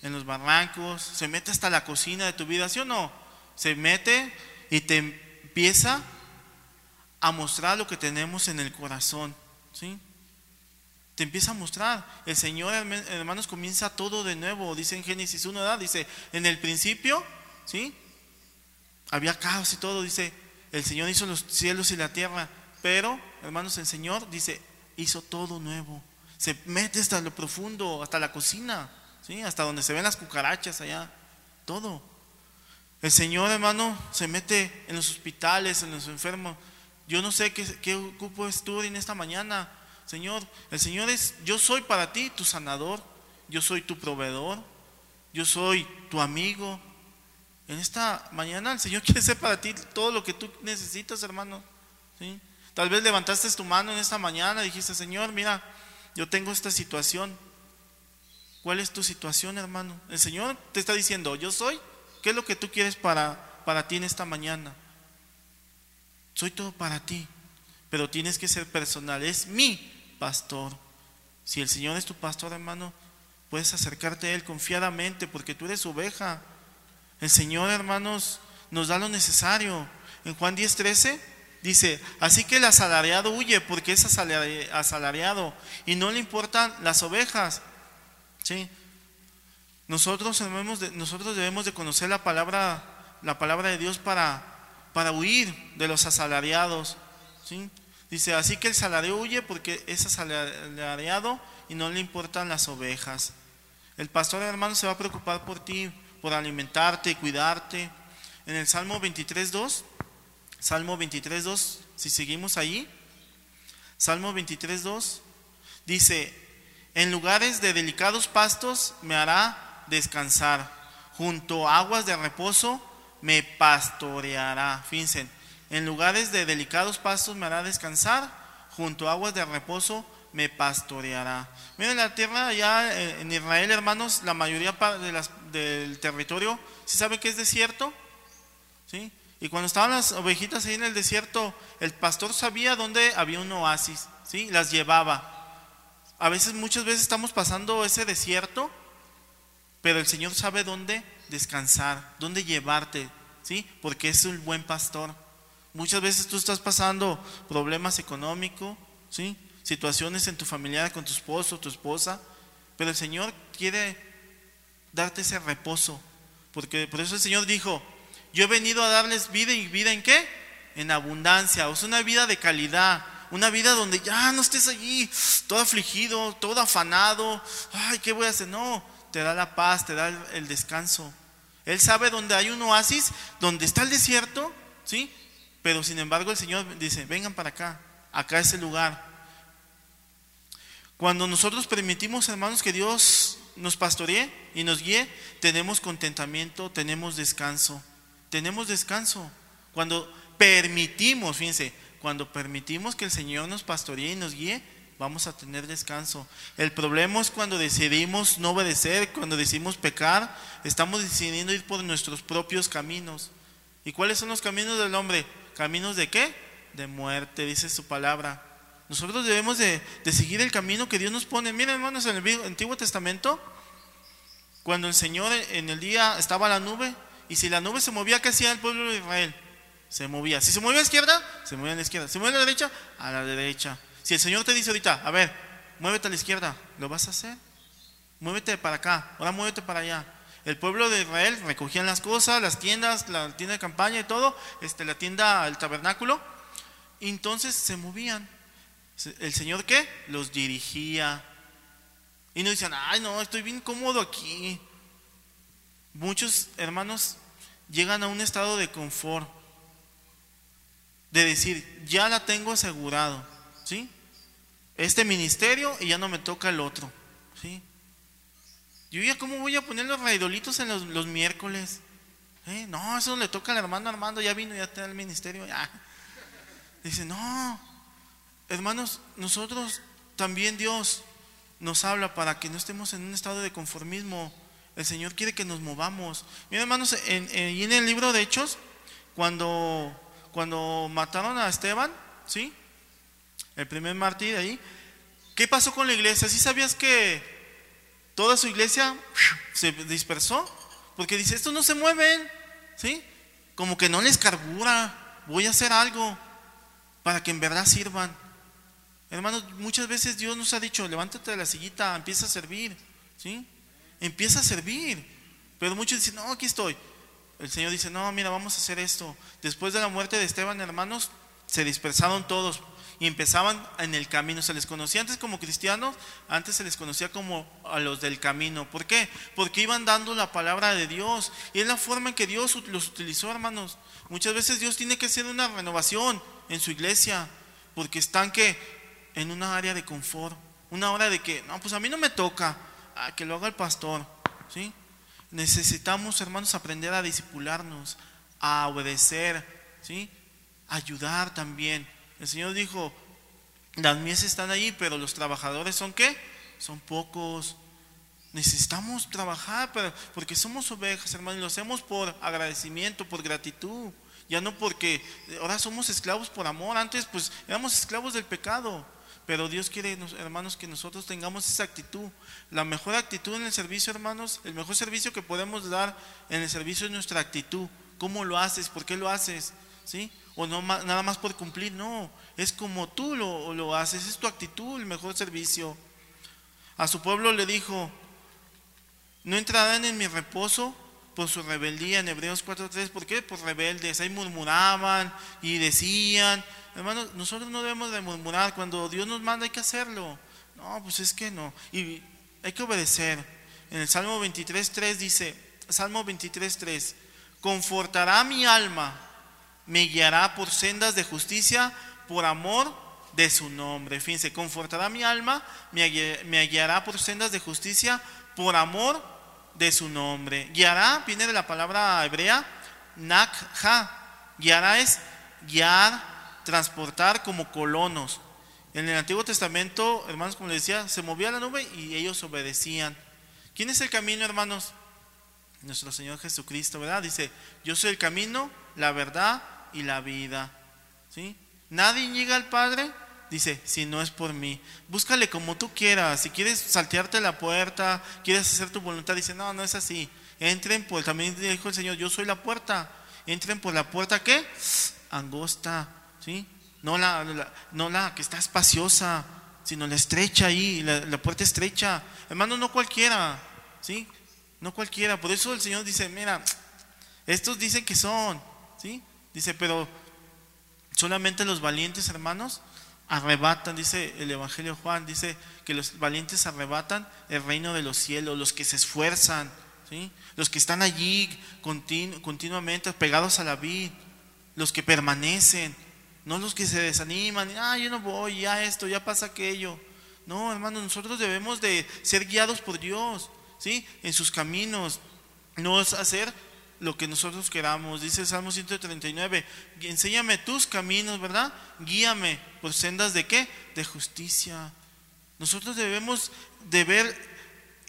en los barrancos, se mete hasta la cocina de tu vida, ¿sí o no? Se mete y te empieza a mostrar lo que tenemos en el corazón, ¿sí? Te empieza a mostrar. El Señor, hermanos, comienza todo de nuevo. Dice en Génesis 1, dice, en el principio, ¿sí? Había caos y todo, dice, el Señor hizo los cielos y la tierra, pero, hermanos, el Señor dice, hizo todo nuevo. Se mete hasta lo profundo, hasta la cocina, ¿sí? hasta donde se ven las cucarachas allá, todo. El Señor, hermano, se mete en los hospitales, en los enfermos. Yo no sé qué, qué ocupo tú en esta mañana. Señor, el Señor es, yo soy para ti tu sanador, yo soy tu proveedor, yo soy tu amigo, en esta mañana el Señor *laughs* quiere ser para ti todo lo que tú necesitas, hermano. Tal vez levantaste tu mano en esta mañana y dijiste, Señor, mira, yo tengo esta situación. ¿Cuál es tu situación, hermano? El Señor te está diciendo, yo soy. ¿Qué es lo que tú quieres para, para ti en esta mañana? Soy todo para ti, pero tienes que ser personal. Es mi pastor. Si el Señor es tu pastor, hermano, puedes acercarte a Él confiadamente porque tú eres oveja. El Señor, hermanos, nos da lo necesario. En Juan 10:13 dice, así que el asalariado huye porque es asalariado y no le importan las ovejas. ¿Sí? Nosotros debemos de, nosotros debemos de conocer la palabra, la palabra de Dios para, para huir de los asalariados. ¿Sí? Dice, así que el salario huye porque es asalariado y no le importan las ovejas. El pastor hermano se va a preocupar por ti, por alimentarte cuidarte. En el Salmo 23.2, Salmo 23.2, si seguimos allí, Salmo 23.2, dice, en lugares de delicados pastos me hará descansar, junto a aguas de reposo me pastoreará. Fíjense, en lugares de delicados pastos me hará descansar, junto a aguas de reposo me pastoreará. Miren, la tierra allá en Israel, hermanos, la mayoría de las, del territorio, ¿sí sabe que es desierto? ¿Sí? Y cuando estaban las ovejitas ahí en el desierto, el pastor sabía dónde había un oasis, ¿sí? Las llevaba. A veces, muchas veces estamos pasando ese desierto, pero el Señor sabe dónde descansar, dónde llevarte, ¿sí? Porque es un buen pastor. Muchas veces tú estás pasando problemas económicos, ¿sí? Situaciones en tu familia con tu esposo, tu esposa, pero el Señor quiere darte ese reposo, porque por eso el Señor dijo, yo he venido a darles vida y vida en qué? En abundancia, o sea, una vida de calidad, una vida donde ya no estés allí, todo afligido, todo afanado, ay, ¿qué voy a hacer? No, te da la paz, te da el, descanso. Él sabe dónde hay un oasis, donde está el desierto, ¿sí? Pero sin embargo el Señor dice, vengan para acá, acá es el lugar. Cuando nosotros permitimos, hermanos, que Dios nos pastoree y nos guíe, tenemos contentamiento, tenemos descanso, tenemos descanso. Cuando permitimos, fíjense, cuando permitimos que el Señor nos pastoree y nos guíe, vamos a tener descanso. El problema es cuando decidimos no obedecer, cuando decidimos pecar, estamos decidiendo ir por nuestros propios caminos. ¿Y cuáles son los caminos del hombre? ¿Caminos de qué? De muerte, dice su palabra. Nosotros debemos de, seguir el camino que Dios nos pone. Miren, hermanos, en el Antiguo Testamento, cuando el Señor en el día estaba la nube, y si la nube se movía, ¿qué hacía el pueblo de Israel? Se movía. Si se movía a la izquierda, se movía a la izquierda. Si movía a la derecha, a la derecha. Si el Señor te dice ahorita, a ver, muévete a la izquierda, ¿lo vas a hacer? Muévete para acá, ahora muévete para allá. El pueblo de Israel recogían las cosas, las tiendas, la tienda de campaña y todo, este, la tienda, el tabernáculo, entonces se movían. ¿El Señor qué? Los dirigía. Y no decían, ay, no, estoy bien cómodo aquí. Muchos hermanos llegan a un estado de confort, de decir, ya la tengo asegurado, ¿sí? Este ministerio y ya no me toca el otro, ¿sí? Yo ya, ¿cómo voy a poner los raidolitos en los, miércoles? ¿Eh? No, eso le toca al hermano Armando, ya vino, ya está el ministerio, ya. Dice, no, hermanos, nosotros también Dios nos habla para que no estemos en un estado de conformismo. El Señor quiere que nos movamos. Miren, hermanos, en, en, en el libro de Hechos, cuando, cuando mataron a Esteban, ¿sí? El primer mártir ahí. ¿Qué pasó con la iglesia? ¿Sí sabías que toda su iglesia se dispersó? Porque dice, estos no se mueven, ¿sí? Como que no les carbura. Voy a hacer algo para que en verdad sirvan. Hermanos, muchas veces Dios nos ha dicho, levántate de la sillita, empieza a servir, ¿sí? Empieza a servir. Pero muchos dicen, no, aquí estoy. El Señor dice, no, mira, vamos a hacer esto. Después de la muerte de Esteban, hermanos, se dispersaron todos y empezaban en el camino. Se les conocía antes como cristianos, antes se les conocía como a los del camino. ¿Por qué? Porque iban dando la palabra de Dios. Y es la forma en que Dios los utilizó, hermanos. Muchas veces Dios tiene que hacer una renovación en su iglesia, porque están que en una área de confort, una hora de que, no, pues a mí no me toca, que lo haga el pastor, ¿sí? Necesitamos, hermanos, aprender a disipularnos, a obedecer, ¿sí? Ayudar también. El Señor dijo, las mies están ahí, pero los trabajadores son qué? Son pocos. Necesitamos trabajar porque somos ovejas, hermanos, y lo hacemos por agradecimiento, por gratitud. Ya no porque ahora somos esclavos por amor. Antes pues éramos esclavos del pecado. Pero Dios quiere, hermanos, que nosotros tengamos esa actitud. La mejor actitud en el servicio, hermanos, el mejor servicio que podemos dar en el servicio es nuestra actitud. ¿Cómo lo haces? ¿Por qué lo haces? ¿Sí? O no nada más por cumplir, no. Es como tú lo, lo haces, es tu actitud el mejor servicio. A su pueblo le dijo, no entrarán en mi reposo por su rebeldía en Hebreos 4.3. ¿Por qué? Por rebeldes. Ahí murmuraban y decían, Hermanos, nosotros no debemos de murmurar. Cuando Dios nos manda hay que hacerlo. No, pues es que no. Y hay que obedecer. En el Salmo 23.3 dice, Salmo 23.3, confortará mi alma, me guiará por sendas de justicia, por amor de su nombre. Fíjense, confortará mi alma, me guiará por sendas de justicia, por amor de su nombre. Guiará viene de la palabra hebrea, nakha. Guiará es guiar, transportar como colonos. En el Antiguo Testamento, hermanos, como les decía, se movía la nube y ellos obedecían. ¿Quién es el camino, hermanos? Nuestro Señor Jesucristo, ¿verdad? Dice, yo soy el camino, la verdad y la vida. ¿Sí? Nadie llega al Padre, dice, si no es por mí. Búscale como tú quieras. Si quieres saltearte la puerta, quieres hacer tu voluntad, dice, no, no es así. Entren por, también dijo el Señor, yo soy la puerta. Entren por la puerta, ¿qué? Angosta. No la, no la que está espaciosa, sino la estrecha ahí, la, puerta estrecha. Hermano, no cualquiera, ¿sí? No cualquiera. Por eso el Señor dice, mira, estos dicen que son, ¿sí? Dice, pero solamente los valientes hermanos arrebatan, dice el Evangelio Juan, dice que los valientes arrebatan el reino de los cielos, los que se esfuerzan, ¿sí? los que están allí continuamente pegados a la vid, los que permanecen, no los que se desaniman, ah, yo no voy, ya esto, ya pasa aquello. No, hermano, nosotros debemos de ser guiados por Dios, ¿sí? En sus caminos, no es hacer lo que nosotros queramos. Dice el Salmo 139, enséñame tus caminos, ¿verdad? Guíame por sendas de qué? De justicia. Nosotros debemos de ver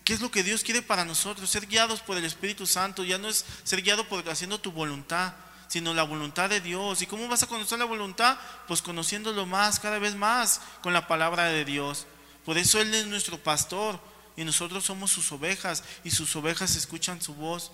qué es lo que Dios quiere para nosotros, ser guiados por el Espíritu Santo, ya no es ser guiado por haciendo tu voluntad, sino la voluntad de Dios. ¿Y cómo vas a conocer la voluntad? Pues conociéndolo más, cada vez más, con la palabra de Dios. Por eso Él es nuestro pastor y nosotros somos sus ovejas y sus ovejas escuchan su voz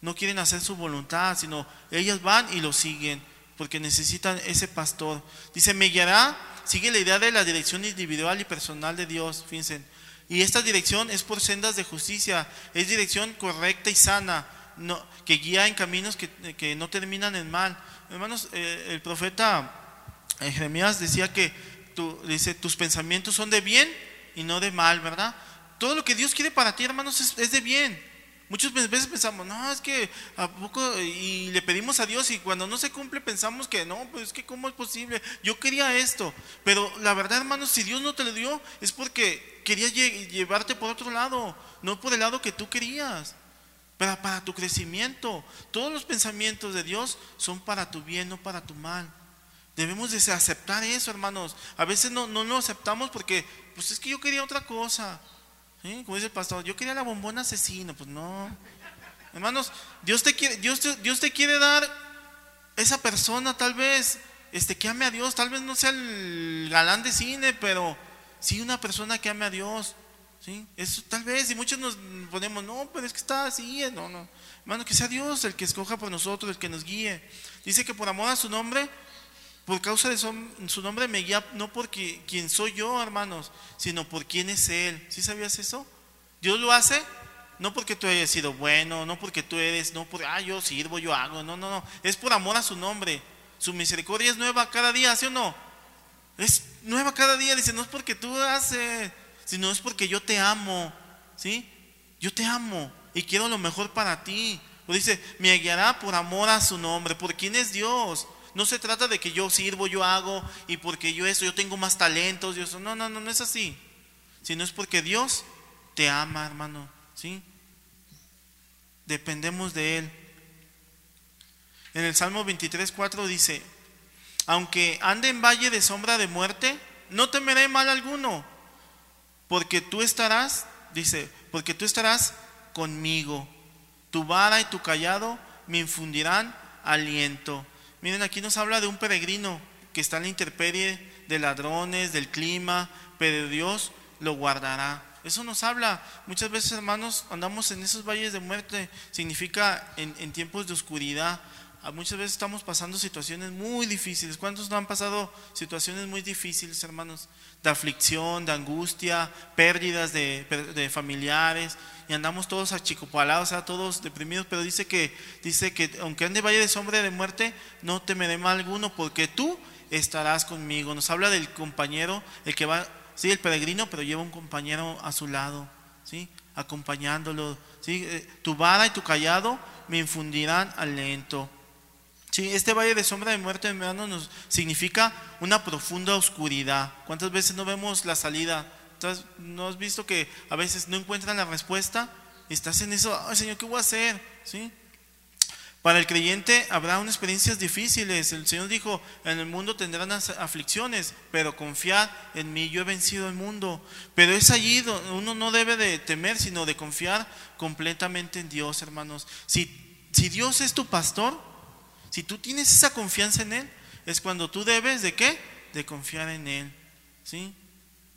no quieren hacer su voluntad, sino ellas van y lo siguen, porque necesitan ese pastor. Dice, me guiará, sigue la idea de la dirección individual y personal de Dios, fíjense. Y esta dirección es por sendas de justicia, es dirección correcta y sana, no, que guía en caminos que, no terminan en mal. Hermanos, eh, el profeta eh, Jeremías decía que dice, tus pensamientos son de bien y no de mal, ¿verdad? Todo lo que Dios quiere para ti, hermanos, es de bien. Muchas veces pensamos, no, es que a poco, y le pedimos a Dios y cuando no se cumple pensamos que no, pues es que cómo es posible, yo quería esto, pero la verdad hermanos, si Dios no te lo dio es porque quería llevarte por otro lado, no por el lado que tú querías, para, para tu crecimiento. Todos los pensamientos de Dios son para tu bien, no para tu mal. Debemos de aceptar eso, hermanos. A veces no, no lo aceptamos porque, pues es que yo quería otra cosa. Como dice el pastor, yo quería la bombona asesina, pues no. Hermanos, Dios te quiere, Dios Dios te quiere dar esa persona tal vez, este, que ame a Dios, tal vez no sea el galán de cine, pero sí una persona que ame a Dios. ¿sí? Eso tal vez, y muchos nos ponemos, no, pero es que está así, no, no. Hermano, que sea Dios el que escoja por nosotros, el que nos guíe. Dice que por amor a su nombre por causa de su, nombre me guía no porque quien soy yo, hermanos, sino por quién es Él. ¿Sí sabías eso? Dios lo hace no porque tú hayas sido bueno, no porque tú eres, no porque, ah, yo sirvo, yo hago, no, no, no. Es por amor a su nombre. Su misericordia es nueva cada día, ¿sí o no? Es nueva cada día, dice, no es porque tú haces, sino es porque yo te amo, ¿sí? Yo te amo y quiero lo mejor para ti. O dice, me guiará por amor a su nombre, por quién es Dios. No se trata de que yo sirvo, yo hago y porque yo eso, yo tengo más talentos, Dios. No, no, no, no es así. Sino es porque Dios te ama, hermano. ¿Sí? Dependemos de Él. En el Salmo 23, 4 dice, aunque ande en valle de sombra de muerte, no temeré mal alguno, porque tú estarás, dice, porque tú estarás conmigo. Tu vara y tu callado me infundirán aliento. Miren, aquí nos habla de un peregrino que está en la intemperie de ladrones, del clima, pero Dios lo guardará. Eso nos habla. Muchas veces, hermanos, andamos en esos valles de muerte. Significa en, tiempos de oscuridad. Ah, muchas veces estamos pasando situaciones muy difíciles. ¿Cuántos no han pasado situaciones muy difíciles, hermanos? De aflicción, de angustia, pérdidas de, de familiares y andamos todos achicopalados, o sea, todos deprimidos, pero dice que, dice que aunque ande valle de sombra de muerte, no temeré mal alguno, porque tú estarás conmigo. Nos habla del compañero, el que va, sí, el peregrino, pero lleva un compañero a su lado, ¿sí? acompañándolo. ¿sí? Eh, tu vara y tu callado me infundirán aliento. Sí, este valle de sombra de muerte, hermano, nos significa una profunda oscuridad. ¿Cuántas veces no vemos la salida? ¿No has visto que a veces no encuentran la respuesta? Estás en eso, ay Señor, ¿qué voy a hacer? ¿Sí? Para el creyente habrá unas experiencias difíciles. El Señor dijo, en el mundo tendrán aflicciones, pero confiad en mí, yo he vencido el mundo. Pero es allí donde uno no debe de temer, sino de confiar completamente en Dios, hermanos. Si, si Dios es tu pastor, si tú tienes esa confianza en Él, es cuando tú debes de qué? De confiar en Él. ¿Sí?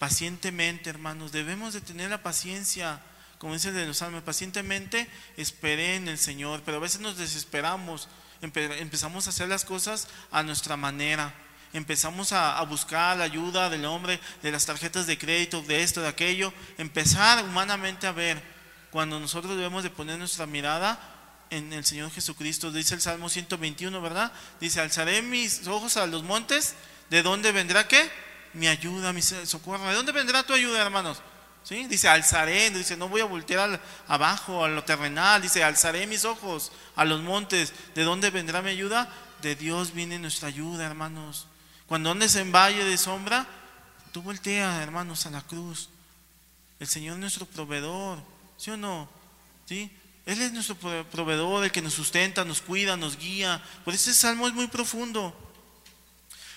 Pacientemente, hermanos. Debemos de tener la paciencia, como dice de los salmos, pacientemente esperé en el Señor, pero a veces nos desesperamos, empezamos a hacer las cosas a nuestra manera. Empezamos a, buscar la ayuda del hombre, de las tarjetas de crédito, de esto, de aquello. Empezar humanamente a ver cuando nosotros debemos de poner nuestra mirada en el Señor Jesucristo. Dice el Salmo 121, ¿verdad? Dice, alzaré mis ojos a los montes. ¿De dónde vendrá qué? Mi ayuda, mi socorro. ¿De dónde vendrá tu ayuda, hermanos? ¿Sí? Dice, alzaré, dice, no voy a voltear abajo, a lo terrenal, dice, alzaré mis ojos a los montes. ¿De dónde vendrá mi ayuda? De Dios viene nuestra ayuda, hermanos. Cuando andes en valle de sombra, tú voltea, hermanos, a la cruz. El Señor es nuestro proveedor, ¿sí o no? ¿Sí? Él es nuestro proveedor, el que nos sustenta, nos cuida, nos guía. Por eso ese salmo es muy profundo.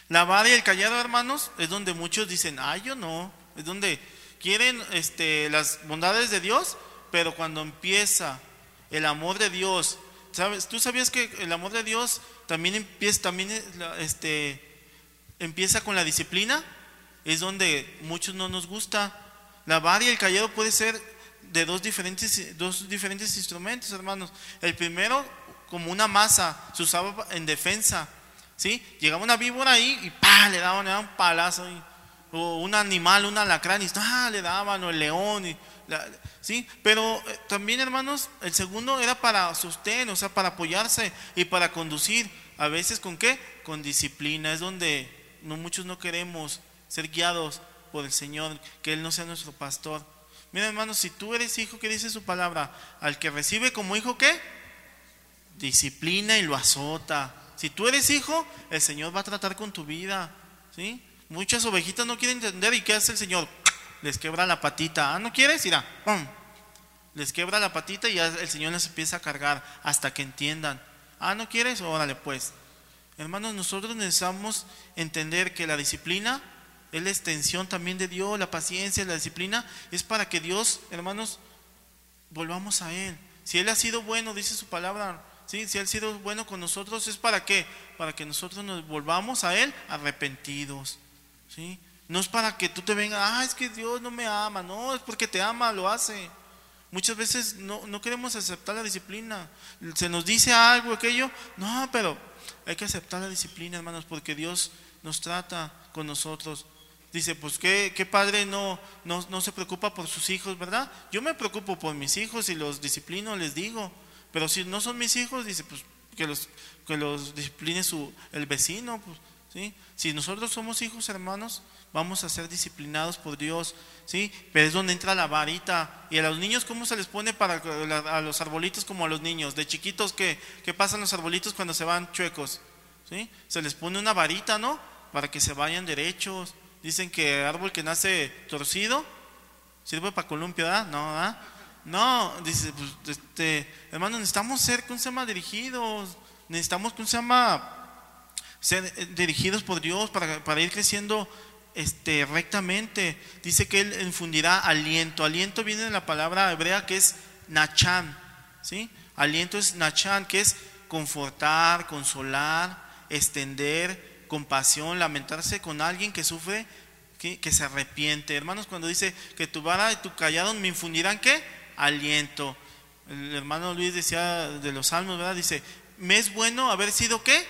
La vara y el callado, hermanos, es donde muchos dicen, ay, yo no. Es donde quieren este, las bondades de Dios, pero cuando empieza el amor de Dios, ¿sabes? ¿Tú sabías que el amor de Dios también empieza, este, con la disciplina? Es donde muchos no nos gusta. La vara y el callado puede ser de dos diferentes, dos diferentes instrumentos, hermanos. El primero, como una masa, se usaba en defensa. ¿Sí? Llegaba una víbora ahí y ¡pah! le daban, un palazo. o un animal, un alacrán, y ¡ah! le daban, o el león. ¿sí? Pero eh, también, hermanos, el segundo era para sostén, o sea, para apoyarse y para conducir. A veces, ¿con qué? Con disciplina. Es donde muchos no queremos ser guiados por el Señor, que Él no sea nuestro pastor. Mira, hermanos, si tú eres hijo, ¿qué dice su palabra? Al que recibe como hijo, ¿qué? Disciplina y lo azota. Si tú eres hijo, el Señor va a tratar con tu vida. ¿sí? Muchas ovejitas no quieren entender. ¿Y qué hace el Señor? Les quebra la patita. Ah, ¿no quieres? Irá. Les quebra la patita y el Señor les empieza a cargar hasta que entiendan. Ah, ¿no quieres? Órale, pues. Hermanos, nosotros necesitamos entender que la disciplina es la extensión también de Dios, la paciencia, la disciplina, es para que Dios, hermanos, volvamos a Él. Si Él ha sido bueno, dice su palabra, ¿sí? si Él ha sido bueno con nosotros, ¿es para qué? Para que nosotros nos volvamos a Él arrepentidos. ¿sí? No es para que tú te vengas, ah, es que Dios no me ama, no, es porque te ama, lo hace. Muchas veces no, no queremos aceptar la disciplina. Se nos dice algo, aquello, no, pero hay que aceptar la disciplina, hermanos, porque Dios nos trata con nosotros. Dice, pues ¿qué, qué padre no, no, se preocupa por sus hijos, ¿verdad? Yo me preocupo por mis hijos y los disciplino, les digo. Pero si no son mis hijos, dice, pues que los, que los discipline su, el vecino. Pues, ¿sí? Si nosotros somos hijos, hermanos, vamos a ser disciplinados por Dios. ¿sí? Pero es donde entra la varita. ¿Y a los niños cómo se les pone para a los arbolitos como a los niños? De chiquitos, ¿qué, qué pasan los arbolitos cuando se van chuecos? ¿sí? Se les pone una varita, ¿no? Para que se vayan derechos. Dicen que árbol que nace torcido sirve para columpio, ¿verdad? No, ¿verdad? No, dice, pues, este, hermano, necesitamos ser, ¿cómo se llama? Dirigidos. Necesitamos, ¿cómo se llama? Ser eh, dirigidos por Dios para, para ir creciendo este, rectamente. Dice que Él infundirá aliento. Aliento viene de la palabra hebrea que es nachan. ¿sí? Aliento es nachan, que es confortar, consolar, extender, compasión, lamentarse con alguien que sufre, que, que se arrepiente. Hermanos, cuando dice que tu vara y tu callado me infundirán qué? Aliento. El hermano Luis decía de los salmos, ¿verdad? Dice, me es bueno haber sido qué?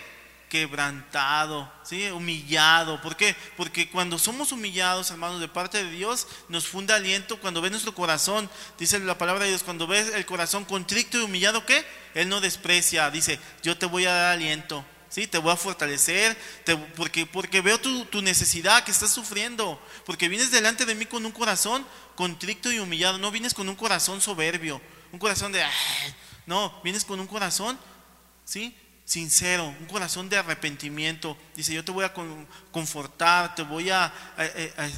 Quebrantado, ¿sí? Humillado. ¿Por qué? Porque cuando somos humillados, hermanos, de parte de Dios, nos funde aliento. Cuando ve nuestro corazón, dice la palabra de Dios, cuando ves el corazón contrito y humillado, ¿qué? Él no desprecia. Dice, yo te voy a dar aliento. ¿Sí? Te voy a fortalecer, porque, porque veo tu, necesidad que estás sufriendo, porque vienes delante de mí con un corazón contrito y humillado, no vienes con un corazón soberbio, un corazón de, no, vienes con un corazón, ¿sí? Sincero, un corazón de arrepentimiento. Dice, yo te voy a confortar, te voy a,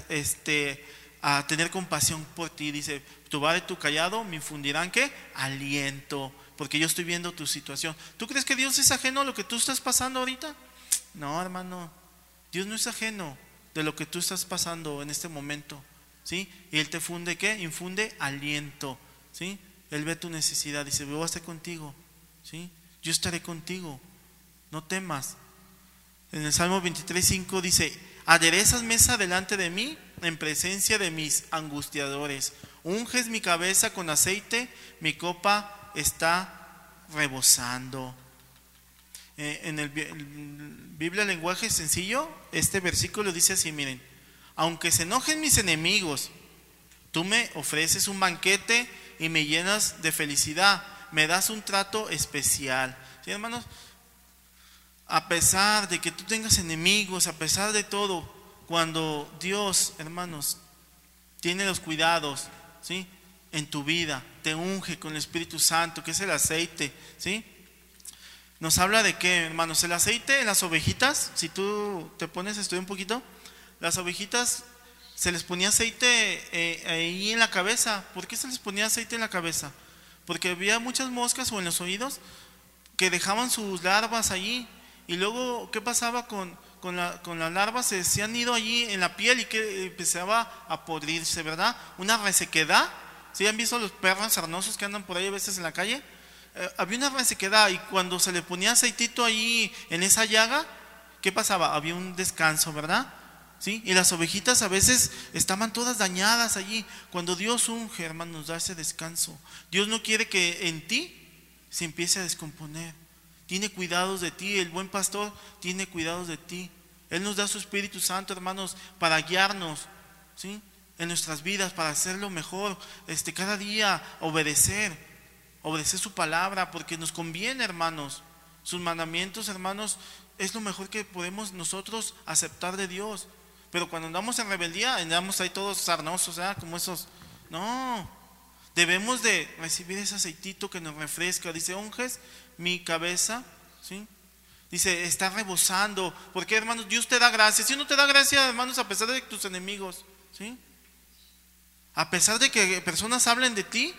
este, a tener compasión por ti. Dice, tu y tu callado me infundirán, ¿qué? Aliento porque yo estoy viendo tu situación. ¿Tú crees que Dios es ajeno a lo que tú estás pasando ahorita? No, hermano. Dios no es ajeno de lo que tú estás pasando en este momento. ¿Sí? Y Él te funde qué? Infunde aliento. ¿Sí? Él ve tu necesidad. Dice, voy a estar contigo. ¿Sí? Yo estaré contigo. No temas. En el Salmo 23.5 dice, aderezas mesa delante de mí en presencia de mis angustiadores. Unges mi cabeza con aceite, mi copa está rebosando. Eh, en el, Biblia lenguaje sencillo, este versículo dice así, miren, aunque se enojen mis enemigos, tú me ofreces un banquete y me llenas de felicidad, me das un trato especial. ¿Sí, hermanos? A pesar de que tú tengas enemigos, a pesar de todo, cuando Dios, hermanos, tiene los cuidados, ¿sí? En tu vida, te unge con el Espíritu Santo, que es el aceite, ¿sí? Nos habla de qué, hermanos, el aceite en las ovejitas, si tú te pones a estudiar un poquito, las ovejitas se les ponía aceite eh, ahí en la cabeza. ¿Por qué se les ponía aceite en la cabeza? Porque había muchas moscas o en los oídos que dejaban sus larvas allí. Y luego, ¿qué pasaba con, con, la, con las larvas? Se, se, han ido allí en la piel y que empezaba a podrirse, ¿verdad? Una resequedad. ¿Sí han visto los perros sarnosos que andan por ahí a veces en la calle? Eh, había una resequedad y cuando se le ponía aceitito allí en esa llaga, ¿qué pasaba? Había un descanso, ¿verdad? ¿Sí? Y las ovejitas a veces estaban todas dañadas allí. Cuando Dios unge, hermanos, nos da ese descanso. Dios no quiere que en ti se empiece a descomponer. Tiene cuidados de ti, el buen pastor tiene cuidados de ti. Él nos da su Espíritu Santo, hermanos, para guiarnos, ¿sí? En nuestras vidas, para hacerlo mejor, este, cada día obedecer, obedecer su palabra, porque nos conviene, hermanos. Sus mandamientos, hermanos, es lo mejor que podemos nosotros aceptar de Dios. Pero cuando andamos en rebeldía, andamos ahí todos sarnosos, ¿verdad? Como esos. No, debemos de recibir ese aceitito que nos refresca. Dice, unges mi cabeza, ¿sí? Dice, está rebosando. Porque, hermanos, Dios te da gracia. Si no te da gracia, hermanos, a pesar de tus enemigos, ¿sí? A pesar de que personas hablen de ti,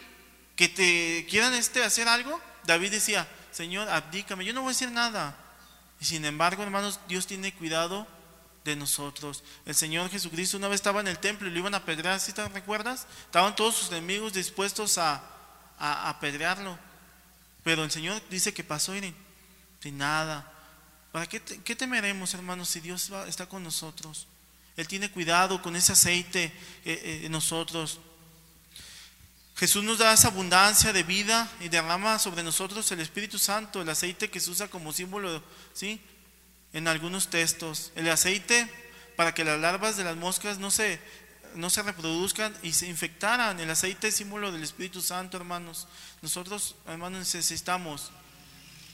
que te quieran este, hacer algo, David decía, Señor, abdícame, yo no voy a decir nada. Y sin embargo, hermanos, Dios tiene cuidado de nosotros. El Señor Jesucristo una vez estaba en el templo y lo iban a apedrear, ¿sí te recuerdas? Estaban todos sus enemigos dispuestos a, a apedrearlo. Pero el Señor dice que pasó, miren, sin nada. ¿Para qué, qué temeremos, hermanos, si Dios está con nosotros? Él tiene cuidado con ese aceite eh, eh, en nosotros. Jesús nos da esa abundancia de vida y derrama sobre nosotros el Espíritu Santo, el aceite que se usa como símbolo, ¿sí? En algunos textos. El aceite para que las larvas de las moscas no se, no se reproduzcan y se infectaran. El aceite es símbolo del Espíritu Santo, hermanos. Nosotros, hermanos, necesitamos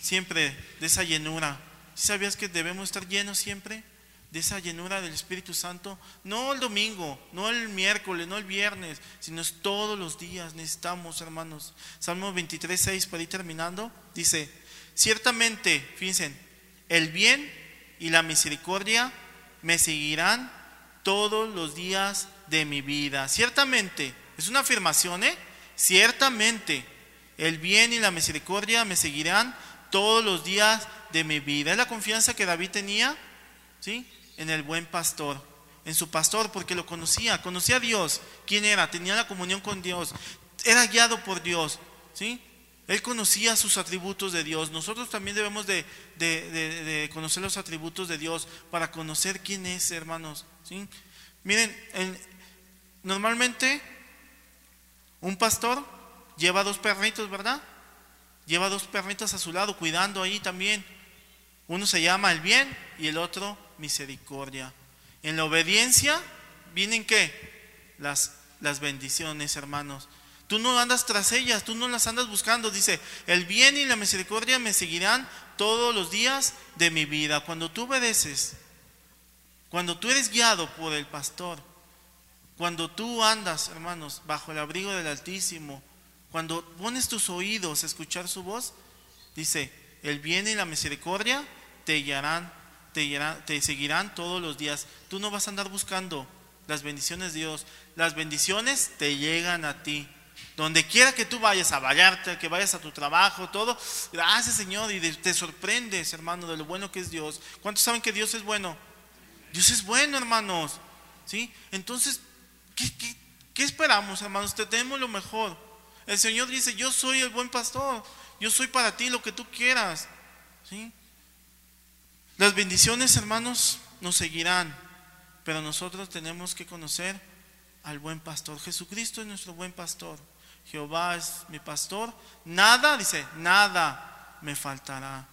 siempre de esa llenura. ¿Sabías que debemos estar llenos siempre? De esa llenura del Espíritu Santo, no el domingo, no el miércoles, no el viernes, sino es todos los días necesitamos, hermanos. Salmo 23, 6, para ir terminando, dice, ciertamente, fíjense, el bien y la misericordia me seguirán todos los días de mi vida. Ciertamente, es una afirmación, ¿eh? Ciertamente, el bien y la misericordia me seguirán todos los días de mi vida. Es la confianza que David tenía, ¿sí? en el buen pastor, en su pastor, porque lo conocía, conocía a Dios, quién era, tenía la comunión con Dios, era guiado por Dios, ¿sí? Él conocía sus atributos de Dios. Nosotros también debemos de, conocer los atributos de Dios para conocer quién es, hermanos. ¿sí? Miren, normalmente un pastor lleva dos perritos, ¿verdad? Lleva dos perritos a su lado, cuidando ahí también. Uno se llama el bien y el otro misericordia. En la obediencia vienen qué? Las, las bendiciones, hermanos. Tú no andas tras ellas, tú no las andas buscando. Dice, el bien y la misericordia me seguirán todos los días de mi vida. Cuando tú obedeces, cuando tú eres guiado por el pastor, cuando tú andas, hermanos, bajo el abrigo del Altísimo, cuando pones tus oídos a escuchar su voz, dice, el bien y la misericordia te guiarán te, seguirán todos los días. Tú no vas a andar buscando las bendiciones de Dios. Las bendiciones te llegan a ti. Donde quiera que tú vayas a vallarte, que vayas a tu trabajo, todo, gracias Señor, y te sorprendes, hermano, de lo bueno que es Dios. ¿Cuántos saben que Dios es bueno? Dios es bueno, hermanos. ¿Sí? Entonces, ¿qué, qué esperamos, hermanos? Te tenemos lo mejor. El Señor dice, yo soy el buen pastor, yo soy para ti lo que tú quieras. ¿Sí? Las bendiciones, hermanos, nos seguirán, pero nosotros tenemos que conocer al buen pastor. Jesucristo es nuestro buen pastor. Jehová es mi pastor. Nada, dice, nada me faltará.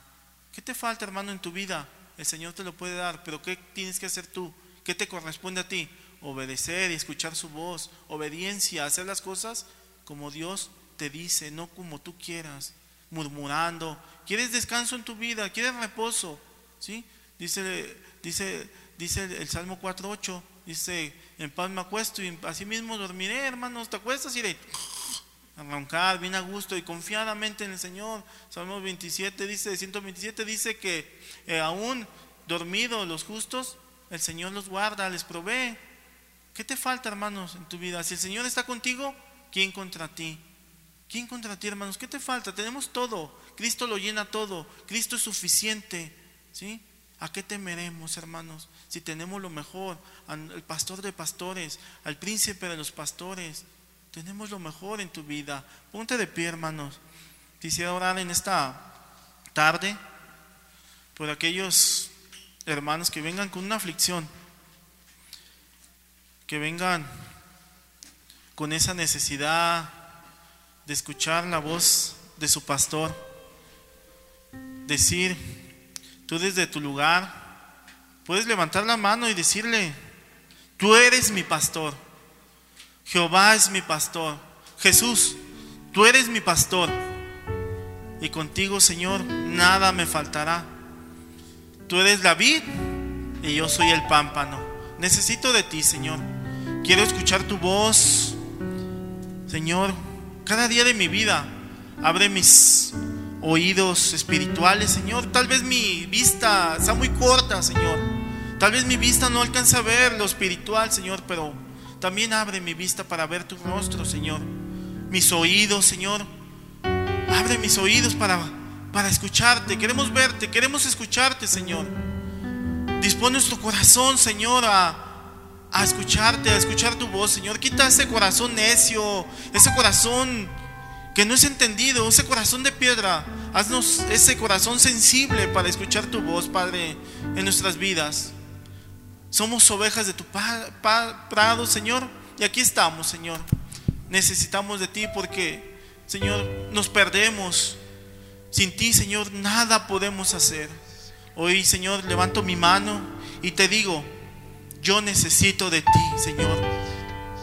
¿Qué te falta, hermano, en tu vida? El Señor te lo puede dar, pero ¿qué tienes que hacer tú? ¿Qué te corresponde a ti? Obedecer y escuchar su voz. Obediencia, hacer las cosas como Dios te dice, no como tú quieras, murmurando. ¿Quieres descanso en tu vida? ¿Quieres reposo? ¿Sí? Dice, dice, dice el, Salmo 4.8, dice, en paz me acuesto y así mismo dormiré, hermanos, te acuestas y de arrancar bien a gusto y confiadamente en el Señor. Salmo 27 dice, 127 dice que eh, aún dormidos los justos, el Señor los guarda, les provee. ¿Qué te falta, hermanos, en tu vida? Si el Señor está contigo, ¿quién contra ti? ¿Quién contra ti, hermanos? ¿Qué te falta? Tenemos todo. Cristo lo llena todo. Cristo es suficiente. ¿Sí? ¿A qué temeremos, hermanos? Si tenemos lo mejor, al pastor de pastores, al príncipe de los pastores, tenemos lo mejor en tu vida. Ponte de pie, hermanos. Quisiera orar en esta tarde por aquellos hermanos que vengan con una aflicción, que vengan con esa necesidad de escuchar la voz de su pastor, decir, tú desde tu lugar puedes levantar la mano y decirle, tú eres mi pastor, Jehová es mi pastor, Jesús, tú eres mi pastor, y contigo, Señor, nada me faltará. Tú eres la vid y yo soy el pámpano. Necesito de ti, Señor. Quiero escuchar tu voz. Señor, cada día de mi vida abre mis oídos espirituales, Señor. Tal vez mi vista sea muy corta, Señor. Tal vez mi vista no alcance a ver lo espiritual, Señor, pero también abre mi vista para ver tu rostro, Señor. Mis oídos, Señor. Abre mis oídos para para escucharte. Queremos verte, queremos escucharte, Señor. Dispone nuestro corazón, Señor, a, a escucharte, a escuchar tu voz, Señor. Quita ese corazón necio, ese corazón que no es entendido, ese corazón de piedra. Haznos ese corazón sensible para escuchar tu voz, Padre, en nuestras vidas. Somos ovejas de tu prado, Señor, y aquí estamos, Señor. Necesitamos de ti porque, Señor, nos perdemos sin ti, Señor, nada podemos hacer. Hoy, Señor, levanto mi mano y te digo, yo necesito de ti, Señor.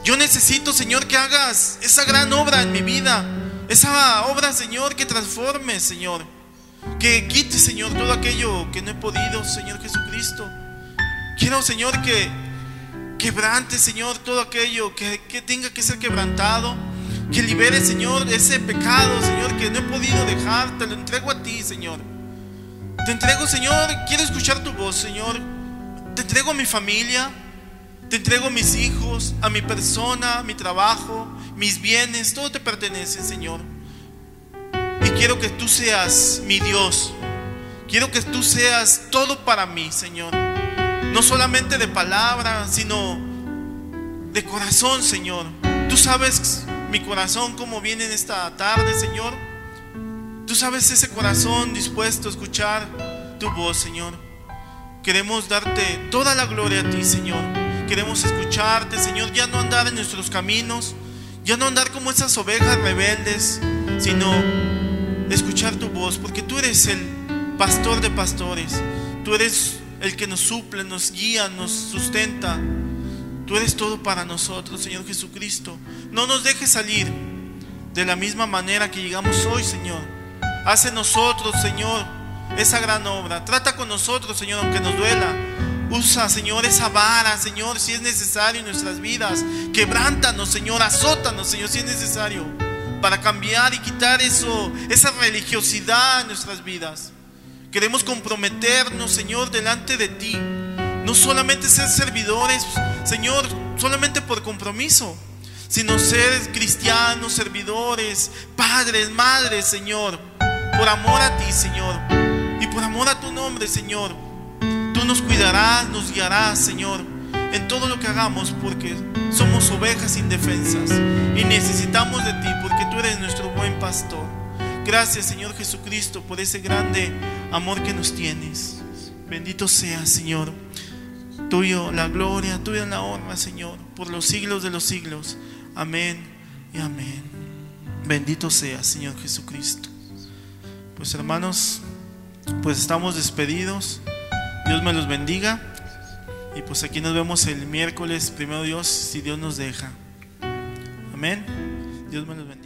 Yo necesito, Señor, que hagas esa gran obra en mi vida. Esa obra, Señor, que transforme, Señor. Que quite, Señor, todo aquello que no he podido, Señor Jesucristo. Quiero, Señor, que quebrante, Señor, todo aquello que, que tenga que ser quebrantado que libere, Señor, ese pecado, Señor, que no he podido dejar. Te lo entrego a ti, Señor. Te entrego, Señor, quiero escuchar tu voz, Señor. Te entrego a mi familia. Te entrego a mis hijos, a mi persona, a mi trabajo, mis bienes. Todo te pertenece, Señor. Y quiero que tú seas mi Dios. Quiero que tú seas todo para mí, Señor. No solamente de palabra, sino de corazón, Señor. Tú sabes mi corazón como viene en esta tarde, Señor. Tú sabes ese corazón dispuesto a escuchar tu voz, Señor. Queremos darte toda la gloria a ti, Señor. Queremos escucharte, Señor, ya no andar en nuestros caminos, ya no andar como esas ovejas rebeldes, sino escuchar tu voz, porque tú eres el pastor de pastores. Tú eres el que nos suple, nos guía, nos sustenta. Tú eres todo para nosotros, Señor Jesucristo. No nos dejes salir de la misma manera que llegamos hoy, Señor. Hace nosotros, Señor, esa gran obra. Trata con nosotros, Señor, aunque nos duela. Usa, Señor, esa vara, Señor, si es necesario en nuestras vidas. Quebrántanos, Señor, azótanos, Señor, si es necesario. Para cambiar y quitar eso, esa religiosidad en nuestras vidas. Queremos comprometernos, Señor, delante de ti. No solamente ser servidores, Señor, solamente por compromiso, sino ser cristianos, servidores, padres, madres, Señor, por amor a ti, Señor, y por amor a tu nombre, Señor. Tú nos cuidarás, nos guiarás, Señor, en todo lo que hagamos, porque somos ovejas indefensas y necesitamos de ti, porque tú eres nuestro buen pastor. Gracias, Señor Jesucristo, por ese grande amor que nos tienes. Bendito sea, Señor. Tuyo la gloria, tuya la honra, Señor, por los siglos de los siglos. Amén y amén. Bendito sea, Señor Jesucristo. Pues hermanos, pues estamos despedidos. Dios me los bendiga. Y pues aquí nos vemos el miércoles, primero Dios, si Dios nos deja. Amén. Dios me los bendiga.